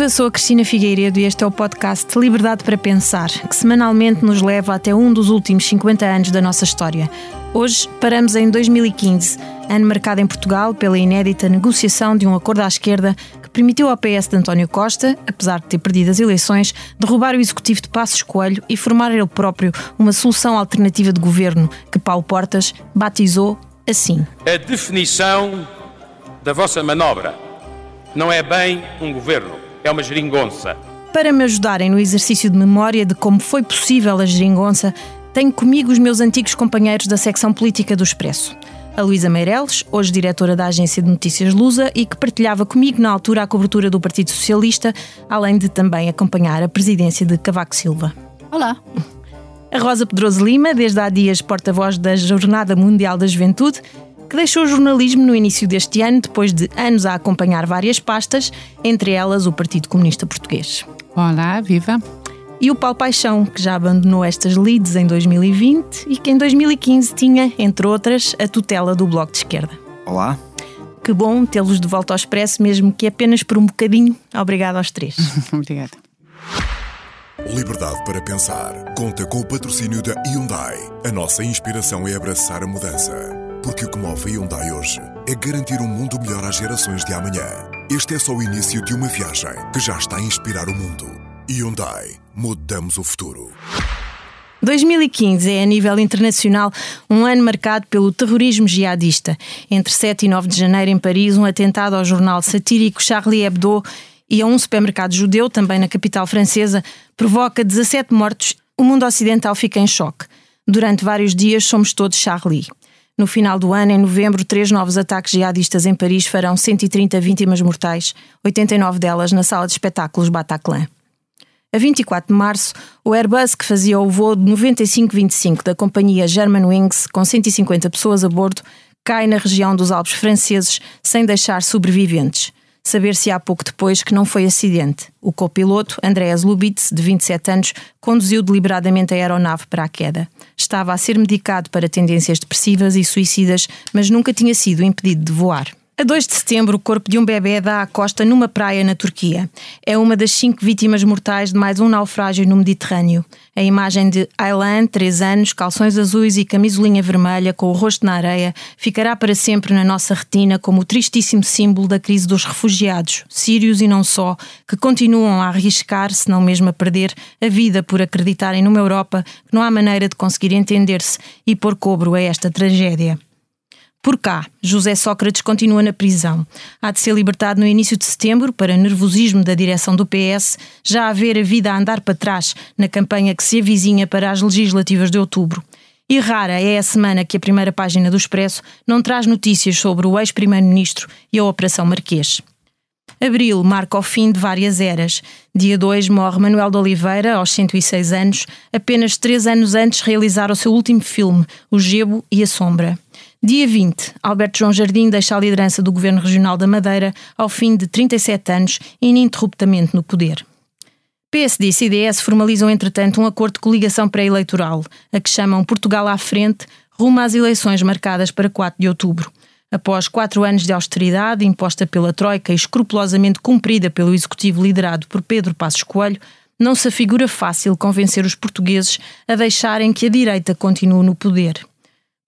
Viva, sou a Cristina Figueiredo e este é o podcast Liberdade para Pensar, que semanalmente nos leva até um dos últimos 50 anos da nossa história. Hoje paramos em 2015, ano marcado em Portugal pela inédita negociação de um acordo à esquerda que permitiu ao PS de António Costa, apesar de ter perdido as eleições, derrubar o executivo de Passos Coelho e formar ele próprio uma solução alternativa de governo que Paulo Portas batizou assim. A definição da vossa manobra não é bem um governo, é uma geringonça. Para me ajudarem no exercício de memória de como foi possível a geringonça, tenho comigo os meus antigos companheiros da secção política do Expresso. A Luísa Meireles, hoje diretora da agência de notícias Lusa e que partilhava comigo na altura a cobertura do Partido Socialista, além de também acompanhar a presidência de Cavaco Silva. Olá. A Rosa Pedroso Lima, desde há dias porta-voz da Jornada Mundial da Juventude, que deixou o jornalismo no início deste ano, depois de anos a acompanhar várias pastas, entre elas o Partido Comunista Português. Olá, viva! E o Paulo Paixão, que já abandonou estas leads em 2020 e que em 2015 tinha, entre outras, a tutela do Bloco de Esquerda. Olá. Que bom tê-los de volta ao Expresso, mesmo que apenas por um bocadinho. Obrigado aos três. Obrigada. Liberdade para pensar. Conta com o patrocínio da Hyundai. A nossa inspiração é abraçar a mudança. Porque o que move a Hyundai hoje é garantir um mundo melhor às gerações de amanhã. Este é só o início de uma viagem que já está a inspirar o mundo. Hyundai. Mudamos o futuro. 2015 é, a nível internacional, um ano marcado pelo terrorismo jihadista. Entre 7 e 9 de janeiro, em Paris, um atentado ao jornal satírico Charlie Hebdo e a um supermercado judeu, também na capital francesa, provoca 17 mortos. O mundo ocidental fica em choque. Durante vários dias, somos todos Charlie. No final do ano, em novembro, três novos ataques jihadistas em Paris farão 130 vítimas mortais, 89 delas na sala de espetáculos Bataclan. A 24 de março, o Airbus que fazia o voo de 9525 da companhia Germanwings, com 150 pessoas a bordo, cai na região dos Alpes franceses sem deixar sobreviventes. Saber-se há pouco depois que não foi acidente. O copiloto, Andreas Lubitz, de 27 anos, conduziu deliberadamente a aeronave para a queda. Estava a ser medicado para tendências depressivas e suicidas, mas nunca tinha sido impedido de voar. A 2 de setembro, o corpo de um bebê dá à costa numa praia na Turquia. É uma das cinco vítimas mortais de mais um naufrágio no Mediterrâneo. A imagem de Aylan, 3 anos, calções azuis e camisolinha vermelha com o rosto na areia, ficará para sempre na nossa retina como o tristíssimo símbolo da crise dos refugiados, sírios e não só, que continuam a arriscar, se não mesmo a perder, a vida por acreditarem numa Europa que não há maneira de conseguir entender-se e pôr cobro a esta tragédia. Por cá, José Sócrates continua na prisão. Há de ser libertado no início de setembro, para nervosismo da direção do PS, já haver a vida a andar para trás na campanha que se avizinha para as legislativas de outubro. E rara é a semana que a primeira página do Expresso não traz notícias sobre o ex-primeiro-ministro e a Operação Marquês. Abril marca o fim de várias eras. Dia 2 morre Manuel de Oliveira, aos 106 anos, apenas três anos antes de realizar o seu último filme, O Gebo e a Sombra. Dia 20, Alberto João Jardim deixa a liderança do Governo Regional da Madeira ao fim de 37 anos, ininterruptamente no poder. PSD e CDS formalizam, entretanto, um acordo de coligação pré-eleitoral, a que chamam Portugal à frente, rumo às eleições marcadas para 4 de outubro. Após quatro anos de austeridade imposta pela Troika e escrupulosamente cumprida pelo executivo liderado por Pedro Passos Coelho, não se afigura fácil convencer os portugueses a deixarem que a direita continue no poder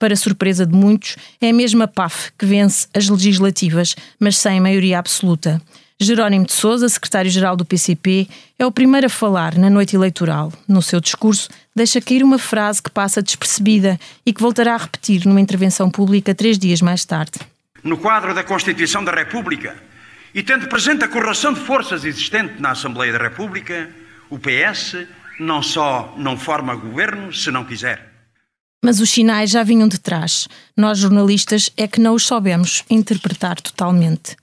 para surpresa de muitos, é a mesma PAF que vence as legislativas, mas sem maioria absoluta. Jerónimo de Sousa, secretário-geral do PCP, é o primeiro a falar na noite eleitoral. No seu discurso, deixa cair uma frase que passa despercebida e que voltará a repetir numa intervenção pública três dias mais tarde. No quadro da Constituição da República e tendo presente a correlação de forças existente na Assembleia da República, o PS não só não forma governo se não quiser mas os sinais já vinham de trás. Nós, jornalistas, é que não os soubemos interpretar totalmente.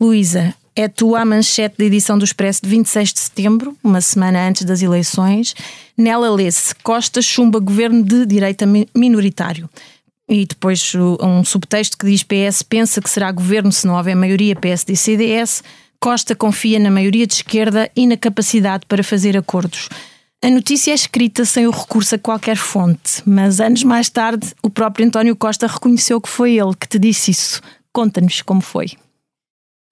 Luísa, é tua a manchete da edição do Expresso de 26 de setembro, uma semana antes das eleições. Nela lê-se Costa chumba governo de direita minoritário. E depois um subtexto que diz PS pensa que será governo se não houver maioria PSD e CDS. Costa confia na maioria de esquerda e na capacidade para fazer acordos. A notícia é escrita sem o recurso a qualquer fonte, mas anos mais tarde o próprio António Costa reconheceu que foi ele que te disse isso. Conta-nos como foi.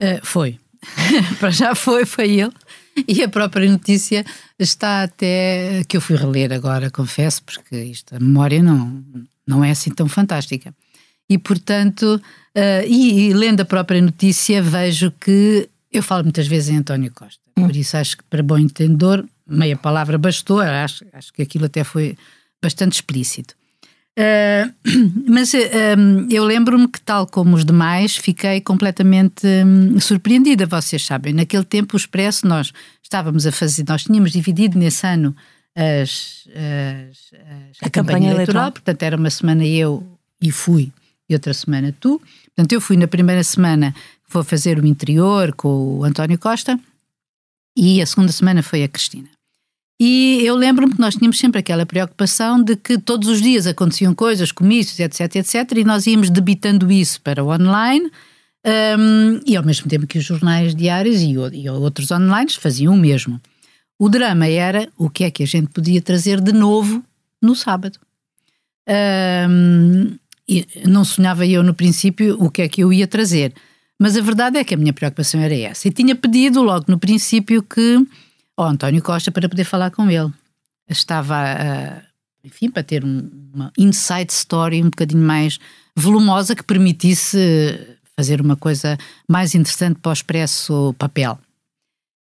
Uh, foi. para já foi, foi ele. E a própria notícia está até. que eu fui reler agora, confesso, porque isto, a memória não, não é assim tão fantástica. E, portanto, uh, e, e, lendo a própria notícia, vejo que. Eu falo muitas vezes em António Costa, hum. por isso acho que, para bom entendedor, meia palavra bastou, acho, acho que aquilo até foi bastante explícito. Uh, mas uh, eu lembro-me que, tal como os demais, fiquei completamente um, surpreendida. Vocês sabem, naquele tempo, o Expresso, nós estávamos a fazer, nós tínhamos dividido nesse ano as, as, as, a, a, campanha, campanha eleitoral, eleitoral, portanto, era uma semana eu e fui, e outra semana tu. Portanto, eu fui na primeira semana, vou fazer o interior com o António Costa, e a segunda semana foi a Cristina. E eu lembro-me que nós tínhamos sempre aquela preocupação de que todos os dias aconteciam coisas, comícios, etc, etc, e nós íamos debitando isso para o online, um, e ao mesmo tempo que os jornais diários e, e outros online faziam o mesmo. O drama era o que é que a gente podia trazer de novo no sábado. Um, não sonhava eu no princípio o que é que eu ia trazer, mas a verdade é que a minha preocupação era essa. E tinha pedido logo no princípio que ao António Costa para poder falar com ele. Estava, uh, enfim, para ter um, uma inside story um bocadinho mais volumosa que permitisse fazer uma coisa mais interessante para o Expresso Papel.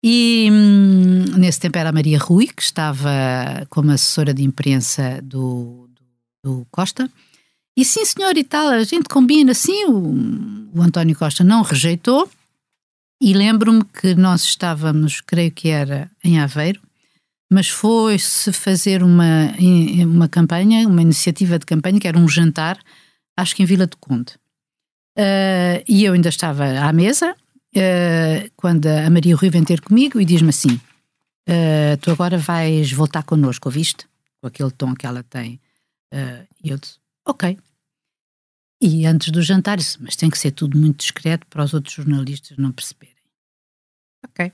E hum, nesse tempo era a Maria Rui, que estava como assessora de imprensa do, do, do Costa. E sim, senhor, e tal, a gente combina, sim, o, o António Costa não rejeitou, e lembro-me que nós estávamos, creio que era em Aveiro, mas foi-se fazer uma, uma campanha, uma iniciativa de campanha, que era um jantar, acho que em Vila do Conde. Uh, e eu ainda estava à mesa, uh, quando a Maria Rui vem ter comigo e diz-me assim: uh, Tu agora vais voltar connosco, ouviste? Com aquele tom que ela tem. E eu disse: Ok. E antes do jantar disse, mas tem que ser tudo muito discreto para os outros jornalistas não perceberem. Ok.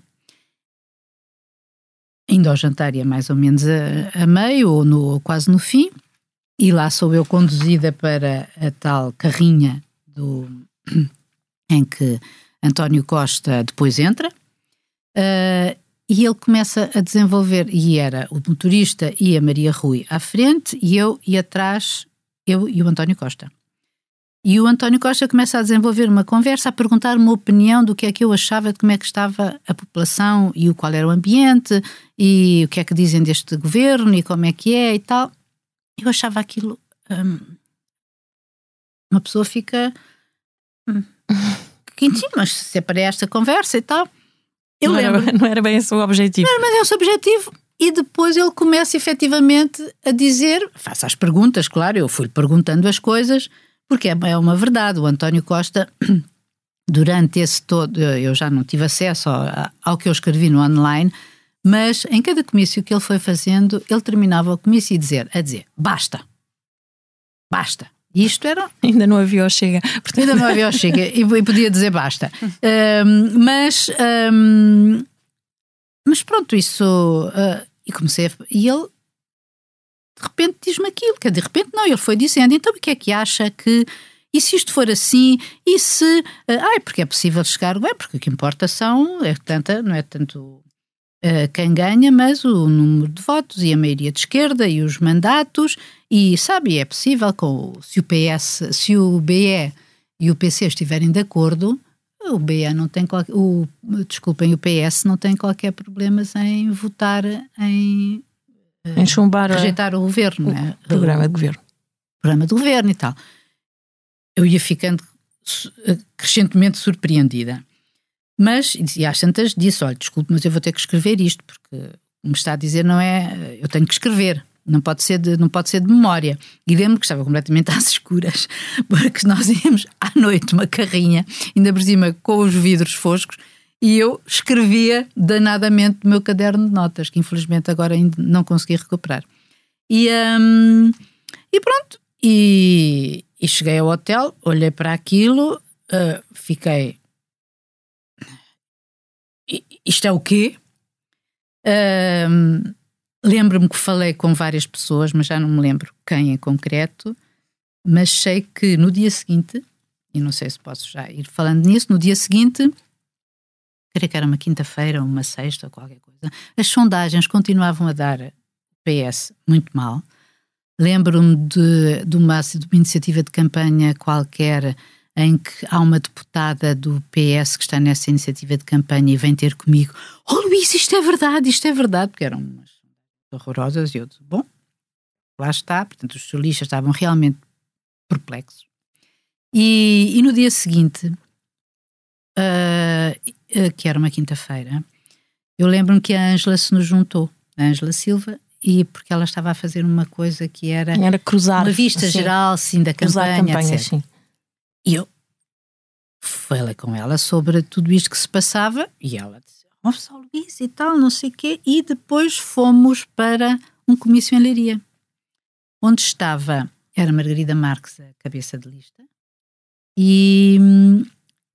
Indo ao jantar é mais ou menos a, a meio ou, no, quase no fim, e lá sou eu conduzida para a tal carrinha do, em que António Costa depois entra, uh, e ele começa a desenvolver, e era o motorista e a Maria Rui à frente, e eu e atrás, eu e o António Costa. E o António Costa começa a desenvolver uma conversa, a perguntar uma opinião do que é que eu achava de como é que estava a população e o qual era o ambiente e o que é que dizem deste governo e como é que é e tal. Eu achava aquilo. Hum, uma pessoa fica. Hum, quentinho, mas se é para esta conversa e tal. Eu não, lembro, era, não era bem esse o objetivo. Não, mas é o seu objetivo. E depois ele começa efetivamente a dizer, faça as perguntas, claro, eu fui-lhe perguntando as coisas porque é, é uma verdade, o António Costa, durante esse todo, eu já não tive acesso ao, ao que eu escrevi no online, mas em cada comício que ele foi fazendo, ele terminava o comício e dizer, a dizer, basta, basta. E isto era. Ainda não havia o chega. Portanto... Ainda não havia o chega. E, e podia dizer basta. um, mas. Um, mas pronto, isso. Uh, e comecei a. E ele repente diz-me aquilo, que de repente não, ele foi dizendo, então o que é que acha que e se isto for assim, e se. Uh, ai, porque é possível chegar. É, porque o que importa são. É tanta, não é tanto uh, quem ganha, mas o número de votos e a maioria de esquerda e os mandatos. E sabe, é possível, com, se o PS, se o BE e o PC estiverem de acordo, o BE não tem qualquer. O, desculpem, o PS não tem qualquer problema em votar em em chumbar rejeitar o governo, o né? programa de governo. Programa de governo e tal. Eu ia ficando crescentemente surpreendida. Mas, e às tantas disse: olha, desculpe, mas eu vou ter que escrever isto, porque me está a dizer não é. Eu tenho que escrever, não pode ser de, não pode ser de memória. E lembro que estava completamente às escuras, porque nós íamos à noite uma carrinha, ainda por cima com os vidros foscos, e eu escrevia danadamente no meu caderno de notas, que infelizmente agora ainda não consegui recuperar. E, um, e pronto, e, e, cheguei ao hotel, olhei para aquilo, uh, fiquei. Isto é o quê? Uh, lembro-me que falei com várias pessoas, mas já não me lembro quem em concreto. Mas sei que no dia seguinte, e não sei se posso já ir falando nisso, no dia seguinte creio que era uma quinta-feira, uma sexta ou qualquer coisa, as sondagens continuavam a dar PS muito mal. Lembro-me de, de, uma, de uma iniciativa de campanha qualquer em que há uma deputada do PS que está nessa iniciativa de campanha e vem ter comigo: Oh Luís, isto é verdade, isto é verdade, porque eram umas horrorosas. E eu disse: Bom, lá está. Portanto, os socialistas estavam realmente perplexos. E, e no dia seguinte, uh, que era uma quinta-feira, eu lembro-me que a Ângela se nos juntou, a Ângela Silva, e porque ela estava a fazer uma coisa que era, era cruzar, uma vista assim, geral sim, da campanha, campanha etc. Sim. E eu falei com ela sobre tudo isto que se passava e ela disse, oh, São Luís e tal, não sei o quê, e depois fomos para um comício em Leiria, onde estava, era Margarida Marques a cabeça de lista, e,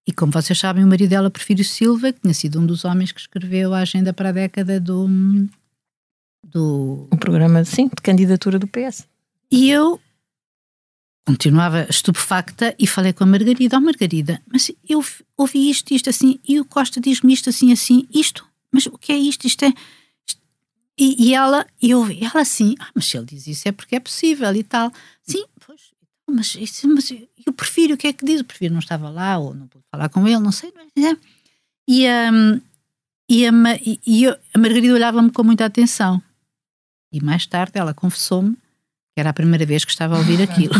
e como vocês sabem, o marido dela, Porfírio Silva, que tinha sido um dos homens que escreveu a agenda para a década do... do... O programa, sim, de candidatura do PS. E eu continuava estupefacta e falei com a Margarida, ó oh, Margarida, mas eu ouvi isto, isto assim, e o Costa diz-me isto assim, assim, isto, mas o que é isto? Isto é... Isto. E, e, ela, eu ouvi, ela assim, ah, mas se ele diz isso é porque é possível e tal. Sim, pois, mas, isso, mas eu prefiro, o que é que diz? Eu prefiro não estava lá, ou não pude falar com ele, não sei, não é? E, um, e, a, e, e eu, a Margarida olhava-me com muita atenção. E mais tarde ela confessou-me era a primeira vez que estava a ouvir aquilo.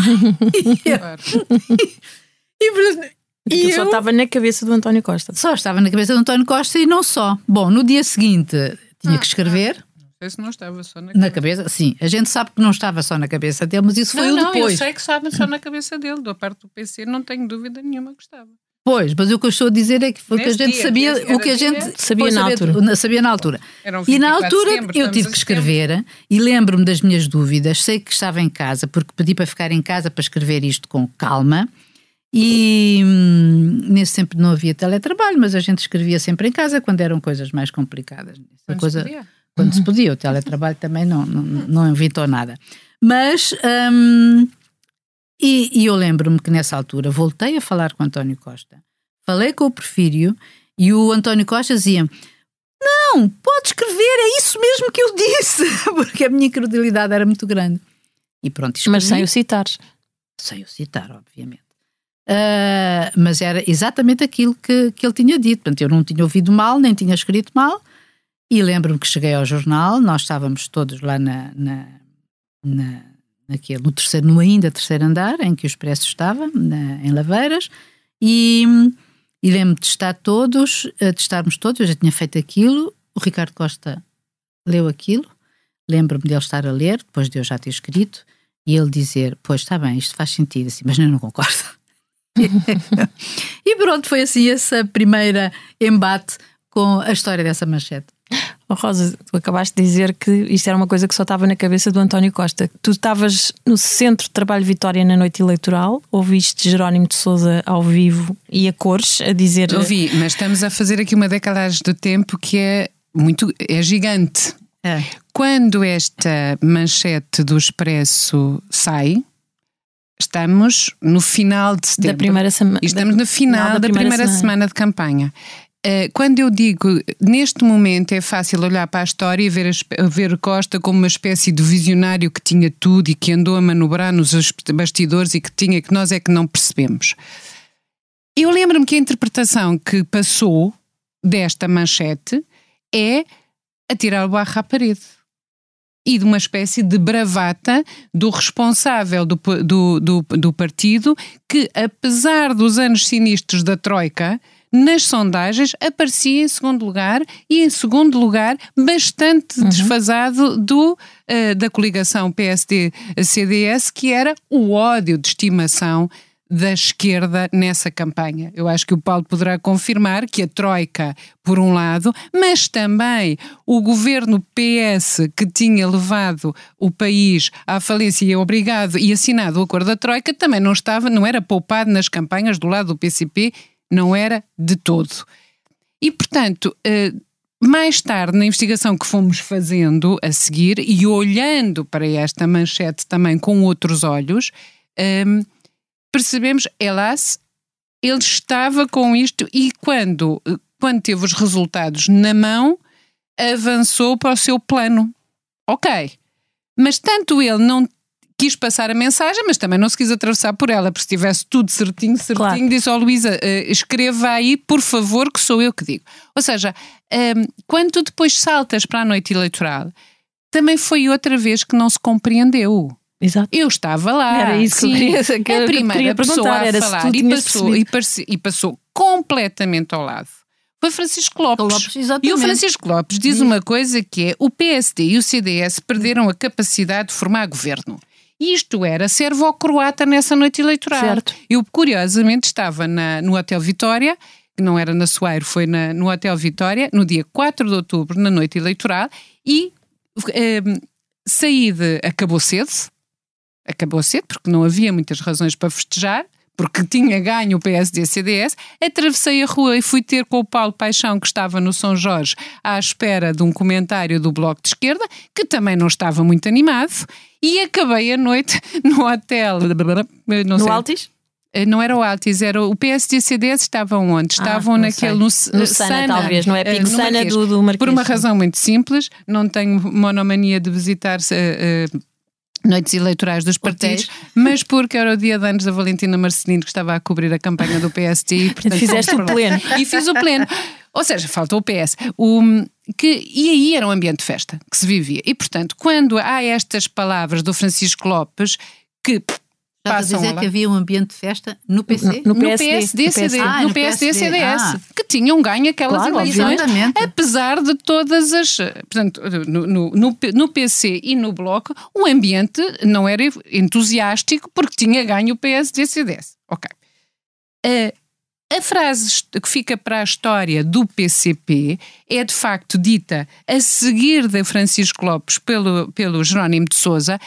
e, e, só estava na cabeça do António Costa. Só estava na cabeça do António Costa e não só. Bom, no dia seguinte tinha ah, que escrever. Não sei se não estava só na cabeça. Na cabeça, sim. A gente sabe que não estava só na cabeça dele, mas isso foi não, o não, depois. Eu sei que estava só na cabeça dele. Da parte do PC, não tenho dúvida nenhuma que estava. Pois, mas o que eu estou a dizer é que foi que a gente dia, sabia, o que a gente sabia na, altura. sabia na altura. E na altura setembro, eu tive que escrever e lembro-me das minhas dúvidas. Sei que estava em casa porque pedi para ficar em casa para escrever isto com calma. E hum, nesse tempo não havia teletrabalho, mas a gente escrevia sempre em casa quando eram coisas mais complicadas. Quando coisa. Quando se podia. O teletrabalho também não, não, não inventou nada. Mas hum, e, e eu lembro-me que nessa altura voltei a falar com o António Costa, falei com o Porfírio e o António Costa dizia: Não, pode escrever, é isso mesmo que eu disse, porque a minha credibilidade era muito grande. E pronto, escrevi. Mas sem o citar. Sem o citar, obviamente. Uh, mas era exatamente aquilo que, que ele tinha dito. Portanto, eu não tinha ouvido mal, nem tinha escrito mal. E lembro-me que cheguei ao jornal, nós estávamos todos lá na, na, na naquele, no terceiro, no ainda terceiro andar, em que o Expresso estava, na, em Laveiras, e, e lembro-me de estar todos, de estarmos todos, eu já tinha feito aquilo, o Ricardo Costa leu aquilo, lembro-me de ele estar a ler, depois de eu já ter escrito, e ele dizer, pois está bem, isto faz sentido, assim, mas eu não concordo. e pronto, foi assim esse primeiro embate com a história dessa manchete. Oh, Rosa, tu acabaste de dizer que isto era uma coisa que só estava na cabeça do António Costa. Tu estavas no Centro de Trabalho Vitória na noite eleitoral, ouviste Jerónimo de Souza ao vivo e a cores a dizer. Ouvi, mas estamos a fazer aqui uma decalagem do tempo que é muito. é gigante. É. Quando esta manchete do Expresso sai, estamos no final de setembro. Da primeira semana. Estamos no final, da, da primeira, primeira semana. semana de campanha. Eh, quando eu digo neste momento é fácil olhar para a história e ver, ver Costa como uma espécie de visionário que tinha tudo e que andou a manobrar nos bastidores e que tinha que nós é que não percebemos. Eu lembro-me que a interpretação que passou desta manchete é atirar o barro à parede e de uma espécie de bravata do responsável do, do, do, do partido que, apesar dos anos sinistros da Troika, nas sondagens aparecia em segundo lugar e em segundo lugar bastante uhum. desfasado do, uh, da coligação PSD-CDS, que era o ódio de estimação da esquerda nessa campanha. Eu acho que o Paulo poderá confirmar que a Troika, por um lado, mas também o governo PS que tinha levado o país à falência e obrigado e assinado o acordo da Troika, também não estava, não era poupado nas campanhas do lado do PCP não era de todo. E, portanto, eh, mais tarde, na investigação que fomos fazendo a seguir e olhando para esta manchete também com outros olhos, ehm, percebemos, elas, ele estava com isto e quando quando teve os resultados na mão, avançou para o seu plano. Ok. Mas tanto ele não quis passar a mensagem, mas também não se quis atravessar por ela, porque se tivesse tudo certinho, certinho, claro. disse, ó oh, Luísa, uh, escreva aí, por favor, que sou eu que digo. Ou seja, um, ehm, quando tu depois saltas para a noite eleitoral, também foi outra vez que não se compreendeu. Exato. Eu estava lá. Era isso sim, que eu queria, que, a primeira que pessoa a falar e passou, e, e passou completamente ao lado foi Francisco Lopes. Lopes e o Francisco Lopes diz uma coisa que é o PSD e o CDS perderam a capacidade de formar governo. Isto era servo-croata nessa noite eleitoral. Certo. Eu, curiosamente, estava na, no Hotel Vitória, que não era na Soeiro, foi na, no Hotel Vitória, no dia 4 de outubro, na noite eleitoral, e eh, saí de. Acabou cedo, acabou cedo, porque não havia muitas razões para festejar, porque tinha ganho o PSD-CDS, atravessei a rua e fui ter com o Paulo Paixão, que estava no São Jorge, à espera de um comentário do Bloco de Esquerda, que também não estava muito animado, e acabei a noite no hotel. Não no Altis? Eh, não era o Altis, era o PSD e CDS estavam onde? Ah, estavam ah, naquele no, no Sana, Sana, talvez, não é eh, Pico Sana do, do Marquês. Por uma razão muito simples, não tenho monomania de visitar uh, uh, noites eleitorais dos partidos, okay. mas porque era o dia de anos da Valentina Marcelino que estava a cobrir a campanha do PST e portanto fizeste o pleno. E fiz o pleno. Ou seja, faltou o PS. O, que, e aí era um ambiente de festa que se vivia. E portanto, quando há estas palavras do Francisco Lopes que Estás a dizer lá. que havia um ambiente de festa no PC? No, no, no PSD, PSD, PSD. Ah, no, PSD, CDS, ah. que tinham ganho aquelas claro, eleições, obviamente. apesar de todas as. Portanto, no, no, no, PC e no Bloco, o ambiente não era entusiástico porque tinha ganho o PSD CDS. Ok. Uh, a frase que fica para a história do PCP é de facto dita a seguir de Francisco Lopes pelo, pelo Jerónimo de Souza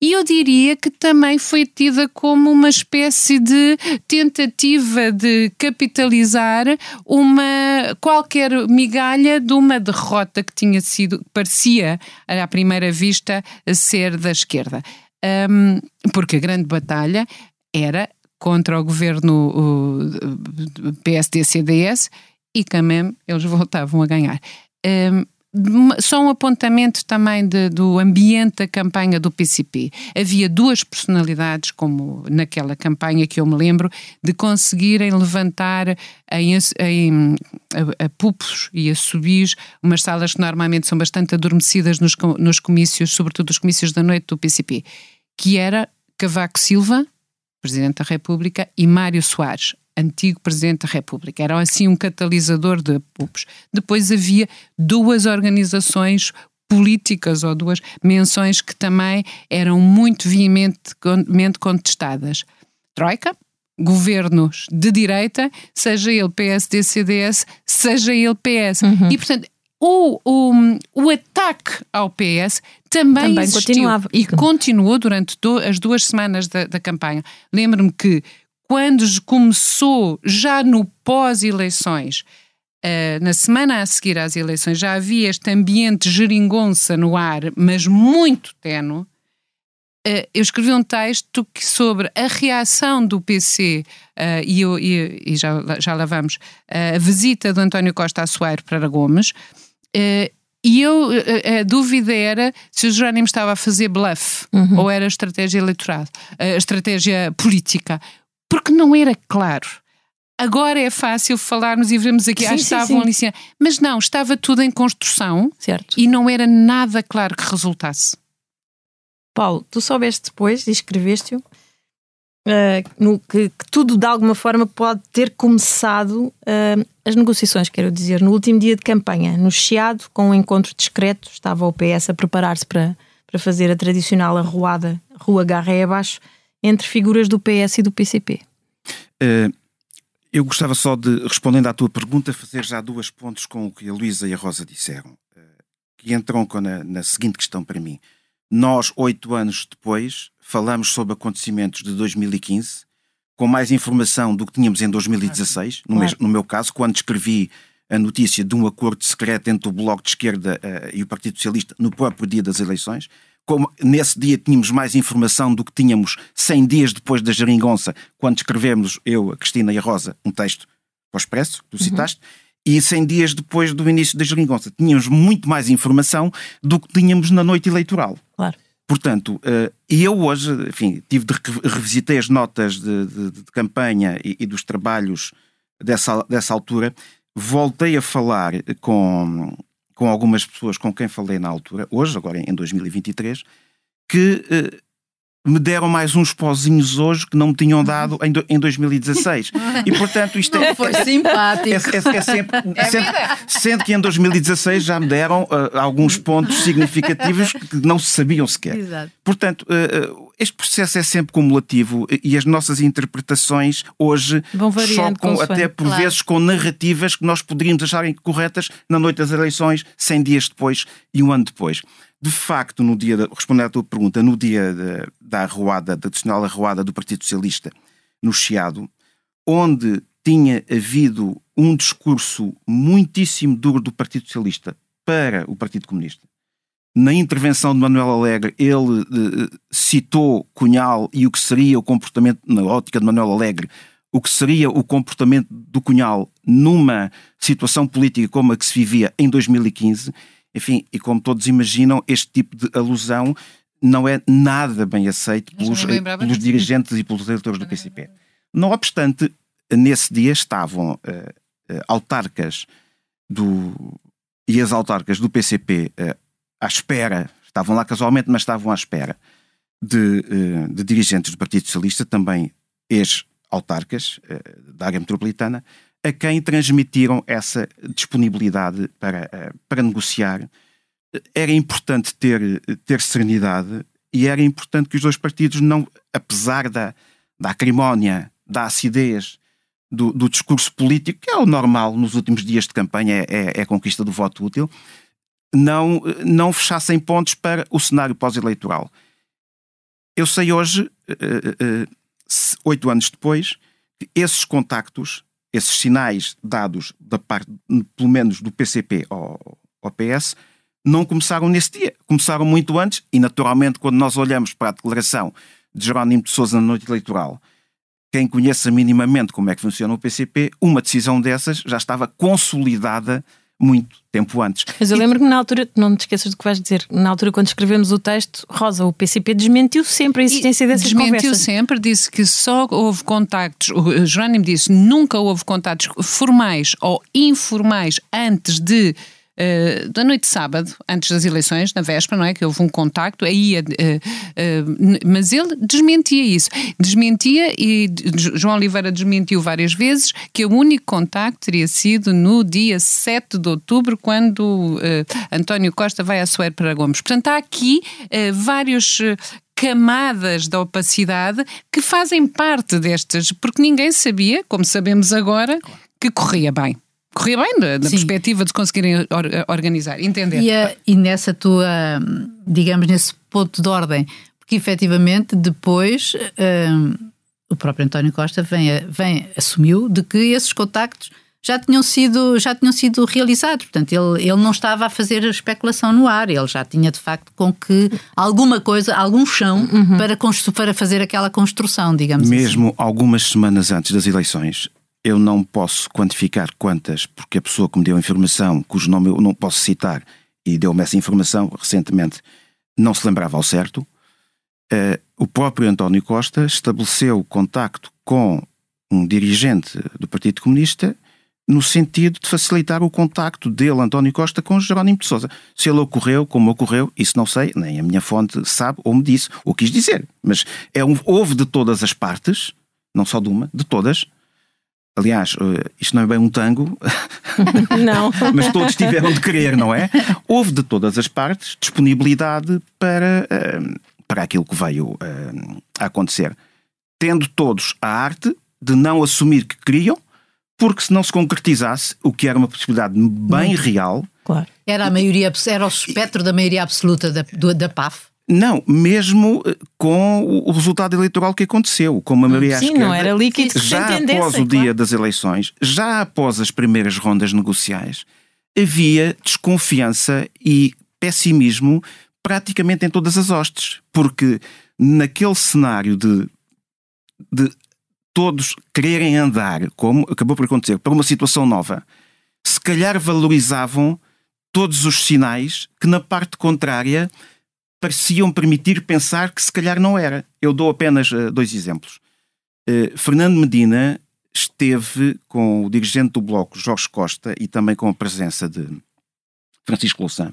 e eu diria que também foi tida como uma espécie de tentativa de capitalizar uma qualquer migalha de uma derrota que tinha sido, parecia à primeira vista ser da esquerda. Um, porque a grande batalha era contra o governo PSD-CDS e mesmo eles voltavam a ganhar. Um, só um apontamento também de, do ambiente da campanha do PCP. Havia duas personalidades, como naquela campanha que eu me lembro, de conseguirem levantar em, em a, a pupos e a subis umas salas que normalmente são bastante adormecidas nos, nos comícios, sobretudo os comícios da noite do PCP, que era Cavaco Silva, Presidente da República, e Mário Soares, antigo Presidente da República. Era assim um catalisador de PUPs. Depois havia duas organizações políticas ou duas menções que também eram muito veementemente contestadas. Troika, governos de direita, seja ele PSD-CDS, seja ele PS. Uhum. E, portanto, o, o, o ataque ao PS também, também continuava. e continuou durante do, as duas semanas da, da campanha. Lembro-me que quando começou já no pós-eleições, uh, na semana a seguir às eleições, já havia este ambiente geringonça no ar, mas muito tenue, uh, eu escrevi um texto que, sobre a reação do PC, uh, eh, e, eu, e, e, já, já lá vamos, a visita do António Costa a Soares para Gomes, e eu, a, a, dúvida era se o Jerónimo estava a fazer bluff uhum. ou era estratégia eleitoral, a estratégia política porque não era claro. Agora é fácil falarmos e vermos aqui, sim, ah, estavam ali, mas não, estava tudo em construção certo. e não era nada claro que resultasse. Paulo, tu soubeste depois e escreveste-o uh, que, que, tudo de alguma forma pode ter começado uh, as negociações, quero dizer, no último dia de campanha, no Chiado, com um encontro discreto, estava o PS a preparar-se para, para fazer a tradicional arruada, rua Garré abaixo, entre figuras do PS e do PCP? Uh, eh, eu gostava só de, respondendo à tua pergunta, fazer já duas pontos com o que a Luísa e a Rosa disseram, uh, que entram na, na seguinte questão para mim. Nós, oito anos depois, falamos sobre acontecimentos de 2015, com mais informação do que tínhamos em 2016, no, claro. no meu caso, quando escrevi a notícia de um acordo secreto entre o Bloco de Esquerda uh, e o Partido Socialista no próprio dia das eleições como nesse dia tínhamos mais informação do que tínhamos 100 dias depois da geringonça, quando escrevemos, eu, a Cristina e a Rosa, um texto para o Expresso, que tu uhum. citaste, e 100 dias depois do início da geringonça. Tínhamos muito mais informação do que tínhamos na noite eleitoral. Claro. Portanto, uh, e eu hoje, enfim, tive de revisitei as notas de, de, de campanha e, e, dos trabalhos dessa, dessa altura, voltei a falar com, com algumas pessoas com quem falei na altura, hoje, agora em 2023, que uh, me deram mais uns pozinhos hoje que não me tinham dado em, do, em 2016. E portanto isto é. Foi simpático. É, é, é sempre. É sendo, sendo, que em 2016 já me deram uh, alguns pontos significativos que não se sabiam sequer. Exato. Portanto, uh, este processo é sempre cumulativo e as nossas interpretações hoje chocam até por claro. vezes com narrativas que nós poderíamos achar incorretas na noite das eleições, 100 dias depois e um ano depois de facto, no dia, de, respondendo à tua pergunta, no dia de, da arruada, da tradicional arruada do Partido Socialista no Chiado, onde tinha havido um discurso muitíssimo duro do Partido Socialista para o Partido Comunista. Na intervenção de Manuel Alegre, ele eh, citou Cunhal e o que seria o comportamento, na ótica de Manuel Alegre, o que seria o comportamento do Cunhal numa situação política como a que se vivia em 2015 enfim, e como todos imaginam, este tipo de alusão não é nada bem aceito pelos, pelos dirigentes e pelos eleitores do PCP. Não obstante, nesse dia estavam uh, uh, autarcas do, e as autarcas do PCP uh, à espera, estavam lá casualmente, mas estavam à espera de, de dirigentes do Partido Socialista, também ex-autarcas da área metropolitana, a quem transmitiram essa disponibilidade para, eh, para negociar. Era importante ter, ter serenidade e era importante que os dois partidos não, apesar da, da acrimónia, da acidez, do, do, discurso político, que é o normal nos últimos dias de campanha, é, é, é a conquista do voto útil, não, não fechassem pontos para o cenário pós-eleitoral. Eu sei hoje, eh, eh, oito anos depois, que esses contactos esses sinais dados da parte, pelo menos do PCP ao, ao PS, não começaram nesse dia, começaram muito antes e, naturalmente, quando nós olhamos para a declaração de Jerónimo de Sousa na noite eleitoral, quem conheça minimamente como é que funciona o PCP, uma decisão dessas já estava consolidada muito tempo antes. Mas eu lembro que na altura, não te esqueças do que vais dizer, na altura quando escrevemos o texto, Rosa, o PCP desmentiu sempre a existência e dessas desmentiu conversas. Desmentiu sempre, disse que só houve contactos, o Jerónimo disse, nunca houve contactos formais ou informais antes de uh, da noite de sábado, antes das eleições, na véspera, não é? Que houve um contacto, aí, uh, uh, mas ele desmentia isso. Desmentia e João Oliveira desmentiu várias vezes que o único contacto teria sido no dia 7 de outubro, quando António Costa vai a Soer para Gomes. Portanto, há aqui vários camadas da opacidade que fazem parte destas, porque ninguém sabia, como sabemos agora, que corria bem corria bem, da, da perspectiva de conseguirem or, organizar, entender. E, a, e nessa tua, digamos, nesse ponto de ordem, porque efetivamente depois um, o próprio António Costa vem, vem, assumiu de que esses contactos já tinham sido, já tinham sido realizados. Portanto, ele, ele não estava a fazer a especulação no ar, ele já tinha de facto com que alguma coisa, algum chão uhum. para, para fazer aquela construção, digamos Mesmo assim. Mesmo algumas semanas antes das eleições, eu não posso quantificar quantas, porque a pessoa que me deu a informação, cujo nome eu não posso citar, e deu-me essa informação recentemente, não se lembrava ao certo. Uh, o próprio António Costa estabeleceu contacto com um dirigente do Partido Comunista no sentido de facilitar o contacto dele, António Costa, com Jerónimo de Sousa. Se ele ocorreu, como ocorreu, isso não sei, nem a minha fonte sabe ou me disse, ou quis dizer. Mas é um, houve de todas as partes, não só de uma, de todas, Aliás, eh, isto não é bem um tango, não. mas todos tiveram de querer, não é? Houve de todas as partes disponibilidade para, eh, para aquilo que veio eh, a acontecer. Tendo todos a arte de não assumir que queriam, porque se não se concretizasse, o que era uma possibilidade bem real. Claro. Era a maioria, era o espectro da maioria absoluta da, da PAF. Não, mesmo eh, com o resultado eleitoral que aconteceu, como a maioria Sim, não era líquido que já após o dia das eleições, já após as primeiras rondas negociais, havia desconfiança e pessimismo praticamente em todas as hostes, porque naquele cenário de, de todos quererem andar, como acabou por acontecer, para uma situação nova, se calhar valorizavam todos os sinais que, na parte contrária, pareciam permitir pensar que se calhar não era. Eu dou apenas uh, dois exemplos. Uh, Fernando Medina esteve com o dirigente do Bloco, Jorge Costa, e também com a presença de Francisco Louçã,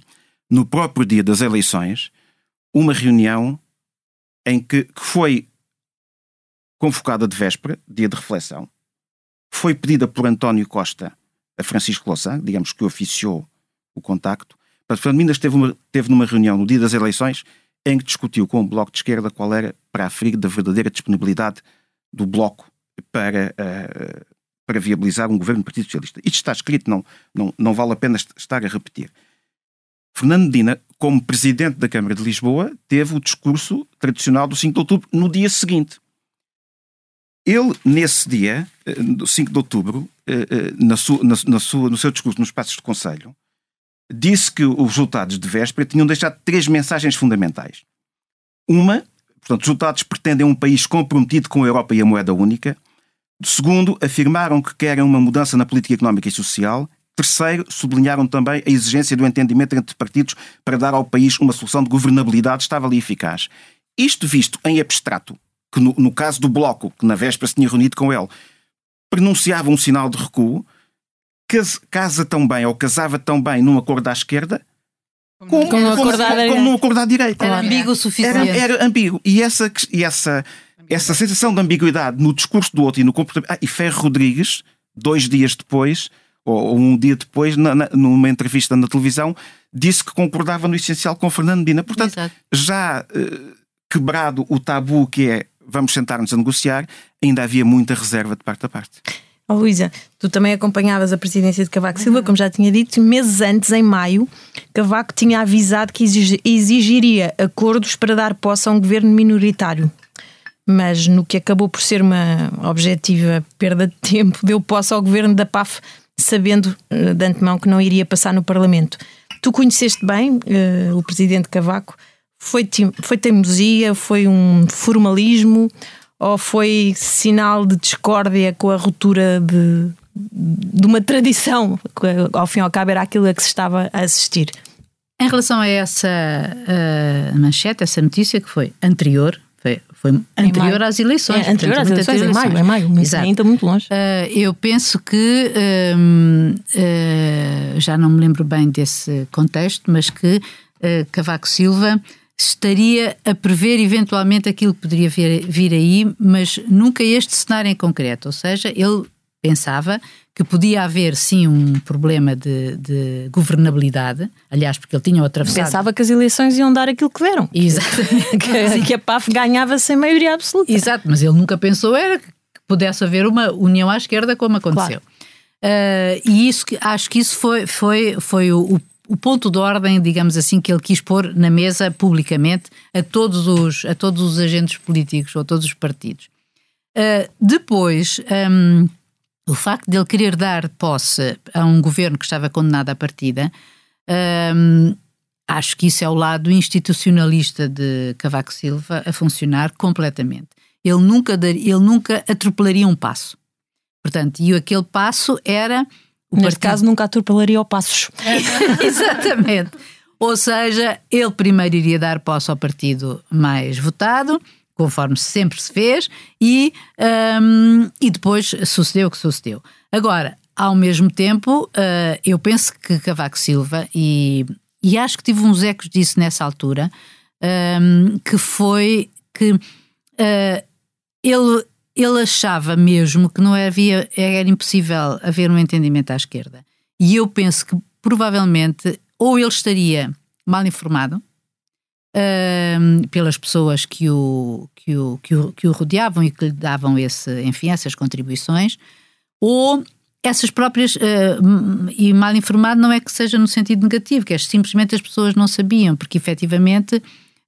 no próprio dia das eleições, uma reunião em que, que foi convocada de véspera, dia de reflexão, foi pedida por António Costa a Francisco Louçã, digamos que oficiou o contacto. Fernando Minas esteve, uma, teve numa reunião no dia das eleições em que discutiu com o Bloco de Esquerda qual era, para aferir da verdadeira disponibilidade do Bloco para, uh, para viabilizar um governo do Partido Socialista. Isto está escrito, não, não, não vale a pena estar a repetir. Fernando Medina, como presidente da Câmara de Lisboa, teve o discurso tradicional do 5 de outubro no dia seguinte. Ele, nesse dia, do eh, 5 de outubro, eh, na sua, na, sua, no seu discurso nos Passos de Conselho, disse que os resultados de véspera tinham deixado três mensagens fundamentais. Uma, portanto, os resultados pretendem um país comprometido com a Europa e a moeda única. Segundo, afirmaram que querem uma mudança na política económica e social. Terceiro, sublinharam também a exigência do entendimento entre partidos para dar ao país uma solução de governabilidade estável e eficaz. Isto visto em abstrato, que no, no caso do Bloco, que na véspera se tinha reunido com ele, pronunciava um sinal de recuo, casa tão bem ou casava tão bem num acordo à esquerda como, como, como, como, num acordo à direita. Era ambíguo o suficiente. Era, era ambíguo. E essa, e essa, essa sensação de ambiguidade no discurso do outro e no comportamento. Ah, e Ferro Rodrigues, dois dias depois, ou um dia depois, na, na, numa entrevista na televisão, disse que concordava no essencial com Fernando Medina. Portanto, Exato. já uh, quebrado o tabu que é vamos sentar-nos a negociar, ainda havia muita reserva de parte a parte. Oh, Luísa, tu também acompanhavas a presidência de Cavaco Silva, uhum. como já tinha dito, meses antes, em maio, Cavaco tinha avisado que exigiria acordos para dar posse a um governo minoritário. Mas no que acabou por ser uma objetiva perda de tempo, deu posse ao governo da PAF, sabendo eh, de antemão que não iria passar no Parlamento. Tu conheceste bem uh, o presidente Cavaco, foi, foi teimosia, foi um formalismo ou foi sinal de discórdia com a ruptura de, de uma tradição, que ao fim e ao cabo era aquilo a que se estava a assistir? Em relação a essa uh, manchete, essa notícia que foi anterior, foi, foi anterior às eleições. É, anterior às eleições, em maio, em maio, Exato. ainda muito longe. Uh, eu penso que, uh, já não me lembro bem desse contexto, mas que Cavaco Silva estaria a prever eventualmente aquilo que poderia vir, vir aí, mas nunca este cenário em concreto. Ou seja, ele pensava que podia haver sim um problema de, de, governabilidade, aliás, porque ele tinha atravessado. Pensava que as eleições iam dar aquilo que deram. Exatamente. que, que a PAF ganhava sem maioria absoluta. Exato, mas ele nunca pensou era que pudesse haver uma união à esquerda como aconteceu. Claro. Uh, e isso acho que isso foi, foi, foi o, o o ponto de ordem, digamos assim, que ele quis pôr na mesa publicamente a todos os, a todos os agentes políticos ou a todos os partidos. Uh, depois, um, o facto de ele querer dar posse a um governo que estava condenado à partida, um, acho que isso é o lado institucionalista de Cavaco Silva a funcionar completamente. Ele nunca, dar, ele nunca atropelaria um passo. Portanto, e aquele passo era o Neste partido... caso, nunca atropelaria o Passos. Exatamente. Ou seja, ele primeiro iria dar posse ao partido mais votado, conforme sempre se fez, e, um, e depois sucedeu o que sucedeu. Agora, ao mesmo tempo, uh, eu penso que Cavaco Silva, e, e acho que tive uns ecos disso nessa altura, um, que foi que uh, ele ele achava mesmo que não havia, era impossível haver um entendimento à esquerda. E eu penso que provavelmente ou ele estaria mal informado uh, pelas pessoas que o, que, o, que, o, que o rodeavam e que lhe davam esse, enfim, essas contribuições, ou essas próprias. Uh, e mal informado não é que seja no sentido negativo, que é simplesmente as pessoas não sabiam, porque efetivamente.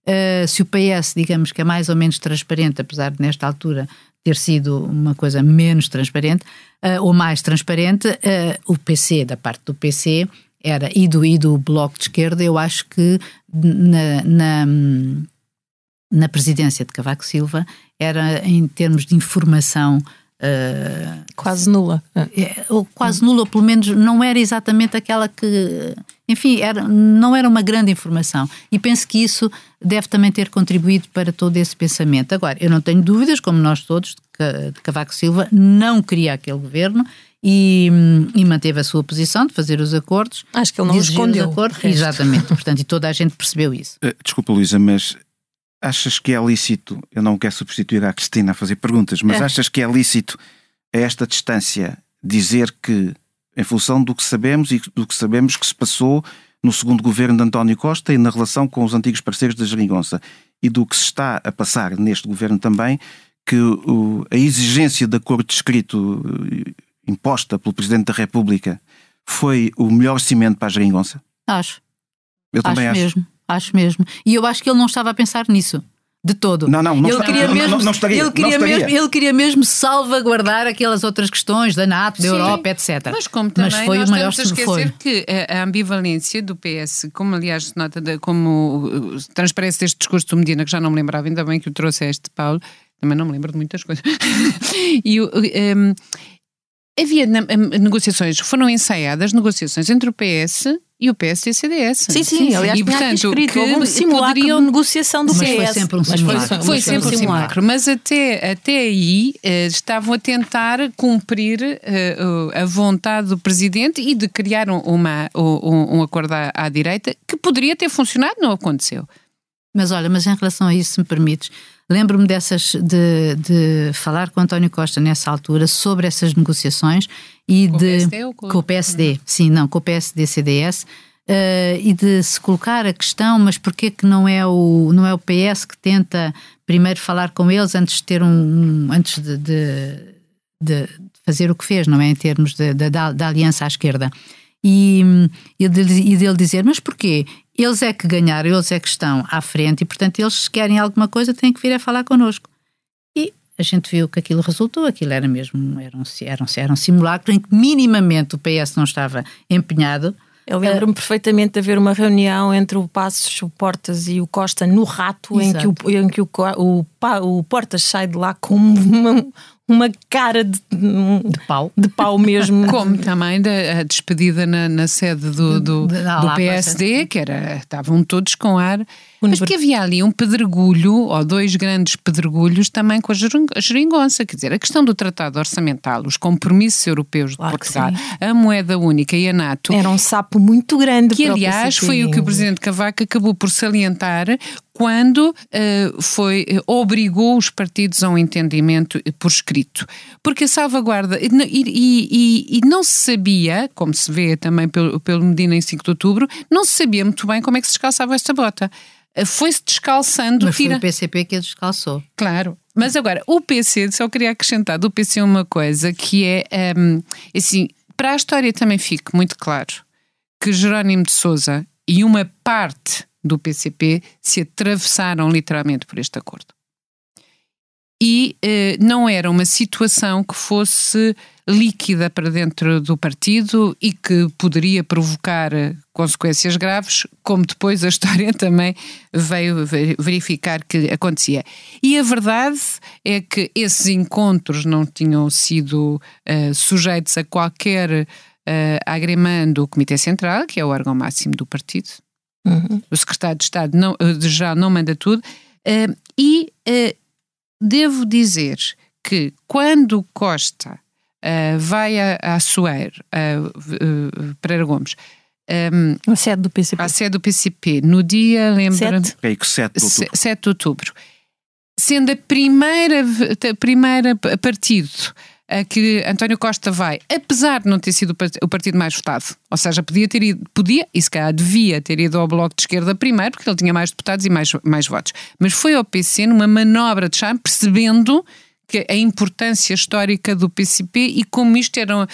Uh, se o PS, digamos que é mais ou menos transparente, apesar de nesta altura ter sido uma coisa menos transparente uh, ou mais transparente, uh, o PC, da parte do PC, era, e do, e do Bloco de Esquerda, eu acho que na, na, na presidência de Cavaco Silva era, em termos de informação, Uh, quase nula. É, ou quase nula, ou pelo menos não era exatamente aquela que. Enfim, era, não era uma grande informação. E penso que isso deve também ter contribuído para todo esse pensamento. Agora, eu não tenho dúvidas, como nós todos, de Cavaco Silva não queria aquele governo e, e, manteve a sua posição de fazer os acordos. Acho que ele não escondeu. Acordos, exatamente, portanto, e toda a gente percebeu isso. Uh, desculpa, Luísa, mas achas que é lícito, eu não quero substituir a Cristina a fazer perguntas, mas é. achas que é lícito a esta distância dizer que, em função do que sabemos e do que sabemos que se passou no segundo governo de António Costa e na relação com os antigos parceiros da Geringonça e do que se está a passar neste governo também, que a exigência de acordo escrito imposta pelo Presidente da República foi o melhor cimento para a geringonça? Acho. Eu também acho. Mesmo, acho mesmo. E eu acho que ele não estava a pensar nisso. De todo. Não, não, não, ele queria mesmo, não, não, estaria, ele queria mesmo, ele queria mesmo salvaguardar aquelas outras questões da NATO, da Sim, Europa, etc. Mas como também mas foi nós o maior estamos a esquecer foi. que a, a, ambivalência do PS, como aliás se nota, de, como uh, transparece deste discurso do Medina, que já não me lembrava, ainda bem que o trouxe este, Paulo, também não me lembro de muitas coisas. e o, um, havia negociações, foram ensaiadas negociações entre o PS e o PS e a CDS. Sim, sim, sim. aliás, e, portanto, escrito, que houve um simulacro poderiam... de negociação do mas PS. Foi sempre um simulacro. Foi, foi sempre um simulacro. Mas até, até aí eh, estavam a tentar cumprir uh, a vontade do Presidente e de criar uma, um, um acordo à, à direita que poderia ter funcionado, não aconteceu. Mas olha, mas em relação a isso, se me permites, Lembro-me dessas de, de falar com António Costa nessa altura sobre essas negociações e com de o PSD com, com o PSD, sim, não, com o PSD CDS. Uh, eh, e de se colocar a questão, mas porquê que não é o não é o PS que tenta primeiro falar com eles antes de ter um, um antes de, de, de, fazer o que fez, não é? Em termos da aliança à esquerda. E, e, dele dizer mas porquê eles é que ganharam, eles é que estão à frente e, portanto, eles se querem alguma coisa têm que vir a falar connosco. E a gente viu que aquilo resultou, aquilo era mesmo, era um, era um, era um simulacro em que minimamente o PS não estava empenhado. Eu lembro-me uh, perfeitamente de haver uma reunião entre o Passos, o Portas e o Costa no Rato, em que, o, em que o, o, o, Portas sai de lá com uma, uma cara de, de pau. De pau mesmo. Como também da, a despedida na, na sede do, do, do, do PSD, que era, estavam todos com ar. Mas que havia ali um pedregulho, ou dois grandes pedregulhos, também com a geringonça. Quer dizer, a questão do tratado orçamental, os compromissos europeus de claro Portugal, a moeda única e a NATO. Era um sapo muito grande. Que, aliás, foi o que o Presidente Cavaco acabou por salientar quando uh, foi, uh, obrigou os partidos a um entendimento por escrito. Porque a salvaguarda. E, e, e, e, não se sabia, como se vê também pelo, pelo Medina em 5 de outubro, não se sabia muito bem como é que se descalçava esta bota. Uh, Foi-se descalçando. Mas tira... foi o PCP que a descalçou. Claro. Mas agora, o PC, só queria acrescentar do PC uma coisa que é um, assim, para a história também fique muito claro que Jerónimo de Souza e uma parte do PCP se atravessaram literalmente por este acordo. E eh, não era uma situação que fosse líquida para dentro do partido e que poderia provocar eh, consequências graves, como depois a história também veio verificar que acontecia. E a verdade é que esses encontros não tinham sido uh, sujeitos a qualquer uh, agrimando do Comitê Central, que é o órgão máximo do partido, Uhum. O secretário de Estado não, eh, já não manda tudo. Uh, e uh, devo dizer que quando Costa uh, vai a, a Soeiro, uh, Pereira Gomes, um, a sede do PCP. A sede do PCP, no dia, lembra? 7 de outubro. 7 de outubro. Sendo a primeira, a primeira partido a que António Costa vai, apesar de não ter sido o partido mais votado, ou seja, podia ter ido, podia e se calhar devia ter ido ao Bloco de Esquerda primeiro, porque ele tinha mais deputados e mais, mais votos, mas foi ao PC numa manobra de charme, percebendo que a importância histórica do PCP e como isto era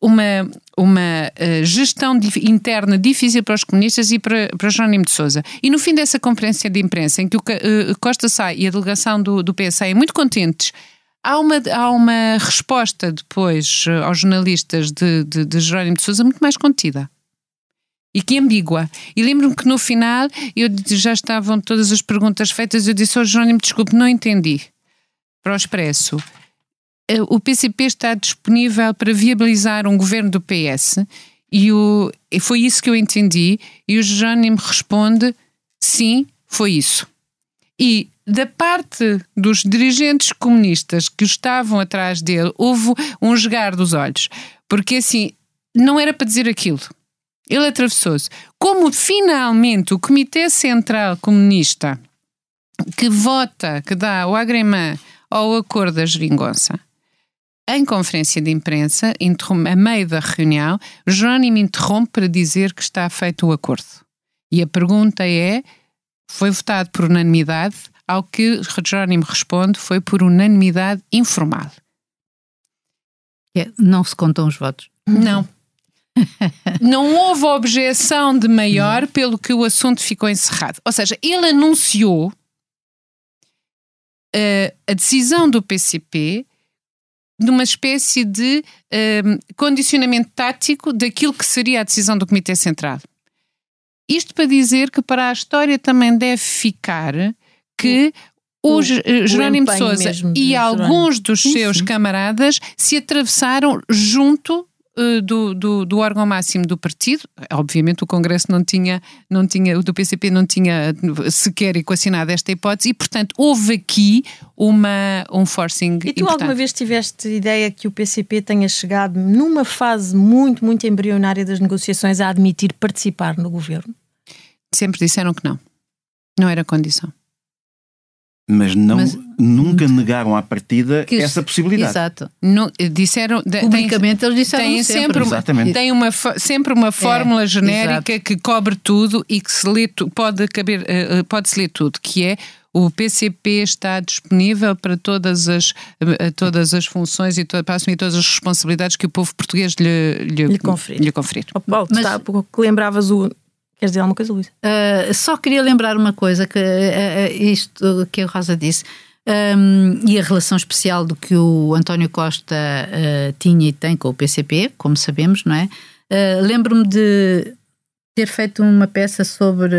uma, uma uh, gestão interna difícil para os comunistas e para, para Jerónimo de Sousa. E no fim dessa conferência de imprensa, em que o uh, Costa sai e a delegação do, do PS saem muito contentes Há uma, há uma resposta depois eh, aos jornalistas de, de, de Jerónimo de Sousa muito mais contida e que ambígua. E lembro-me que no final eu já estavam todas as perguntas feitas. Eu disse ao Jerónimo: desculpe, não entendi. Para o Expresso. uh, o PCP está disponível para viabilizar um governo do PS e, o, foi isso que eu entendi. E o Jerónimo responde: sim, foi isso. E da parte dos dirigentes comunistas que estavam atrás dele, houve um jogar dos olhos. Porque assim, não era para dizer aquilo. Ele atravessou-se. Como finalmente o Comitê Central Comunista, que vota, que dá o agremã ao acordo da geringonça, em conferência de imprensa, a meio da reunião, Jerónimo interrompe para dizer que está feito o acordo. E a pergunta é: foi votado por unanimidade? Ao que Jerónimo responde: foi por unanimidade informal. É, não se contam os votos. Não. não houve objeção de maior pelo que o assunto ficou encerrado. Ou seja, ele anunciou uh, a decisão do PCP numa espécie de uh, condicionamento tático daquilo que seria a decisão do Comitê Central. Isto para dizer que para a história também deve ficar que o, o, o Jerónimo de Sousa e alguns dos sim, seus sim. camaradas se atravessaram junto uh, do, do, do, órgão máximo do partido. Obviamente o Congresso não tinha, não tinha, o do PCP não tinha sequer equacionado esta hipótese e, portanto, houve aqui uma, um forcing E tu importante. alguma vez tiveste ideia que o PCP tenha chegado numa fase muito, muito embrionária das negociações a admitir participar no governo? Sempre disseram que não. Não era condição mas não mas, nunca negaram à partida que, essa possibilidade. Exato. Não, disseram publicamente eles disseram tem sempre. Exatamente. Tem uma sempre uma fórmula é, genérica exato. que cobre tudo e que se lê pode caber uh, pode se ler tudo, que é o PCP está disponível para todas as, todas as funções e para assumir todas as responsabilidades que o povo português lhe, lhe, lhe conferir. Lhe conferir. Oh, Paulo, Mas, está, que lembravas o, Queres dizer alguma coisa, Luísa? Uh, só queria lembrar uma coisa, que uh, isto que a Rosa disse, um, e a relação especial do que o António Costa uh, tinha e tem com o PCP, como sabemos, não é? Lembro-me de ter feito uma peça sobre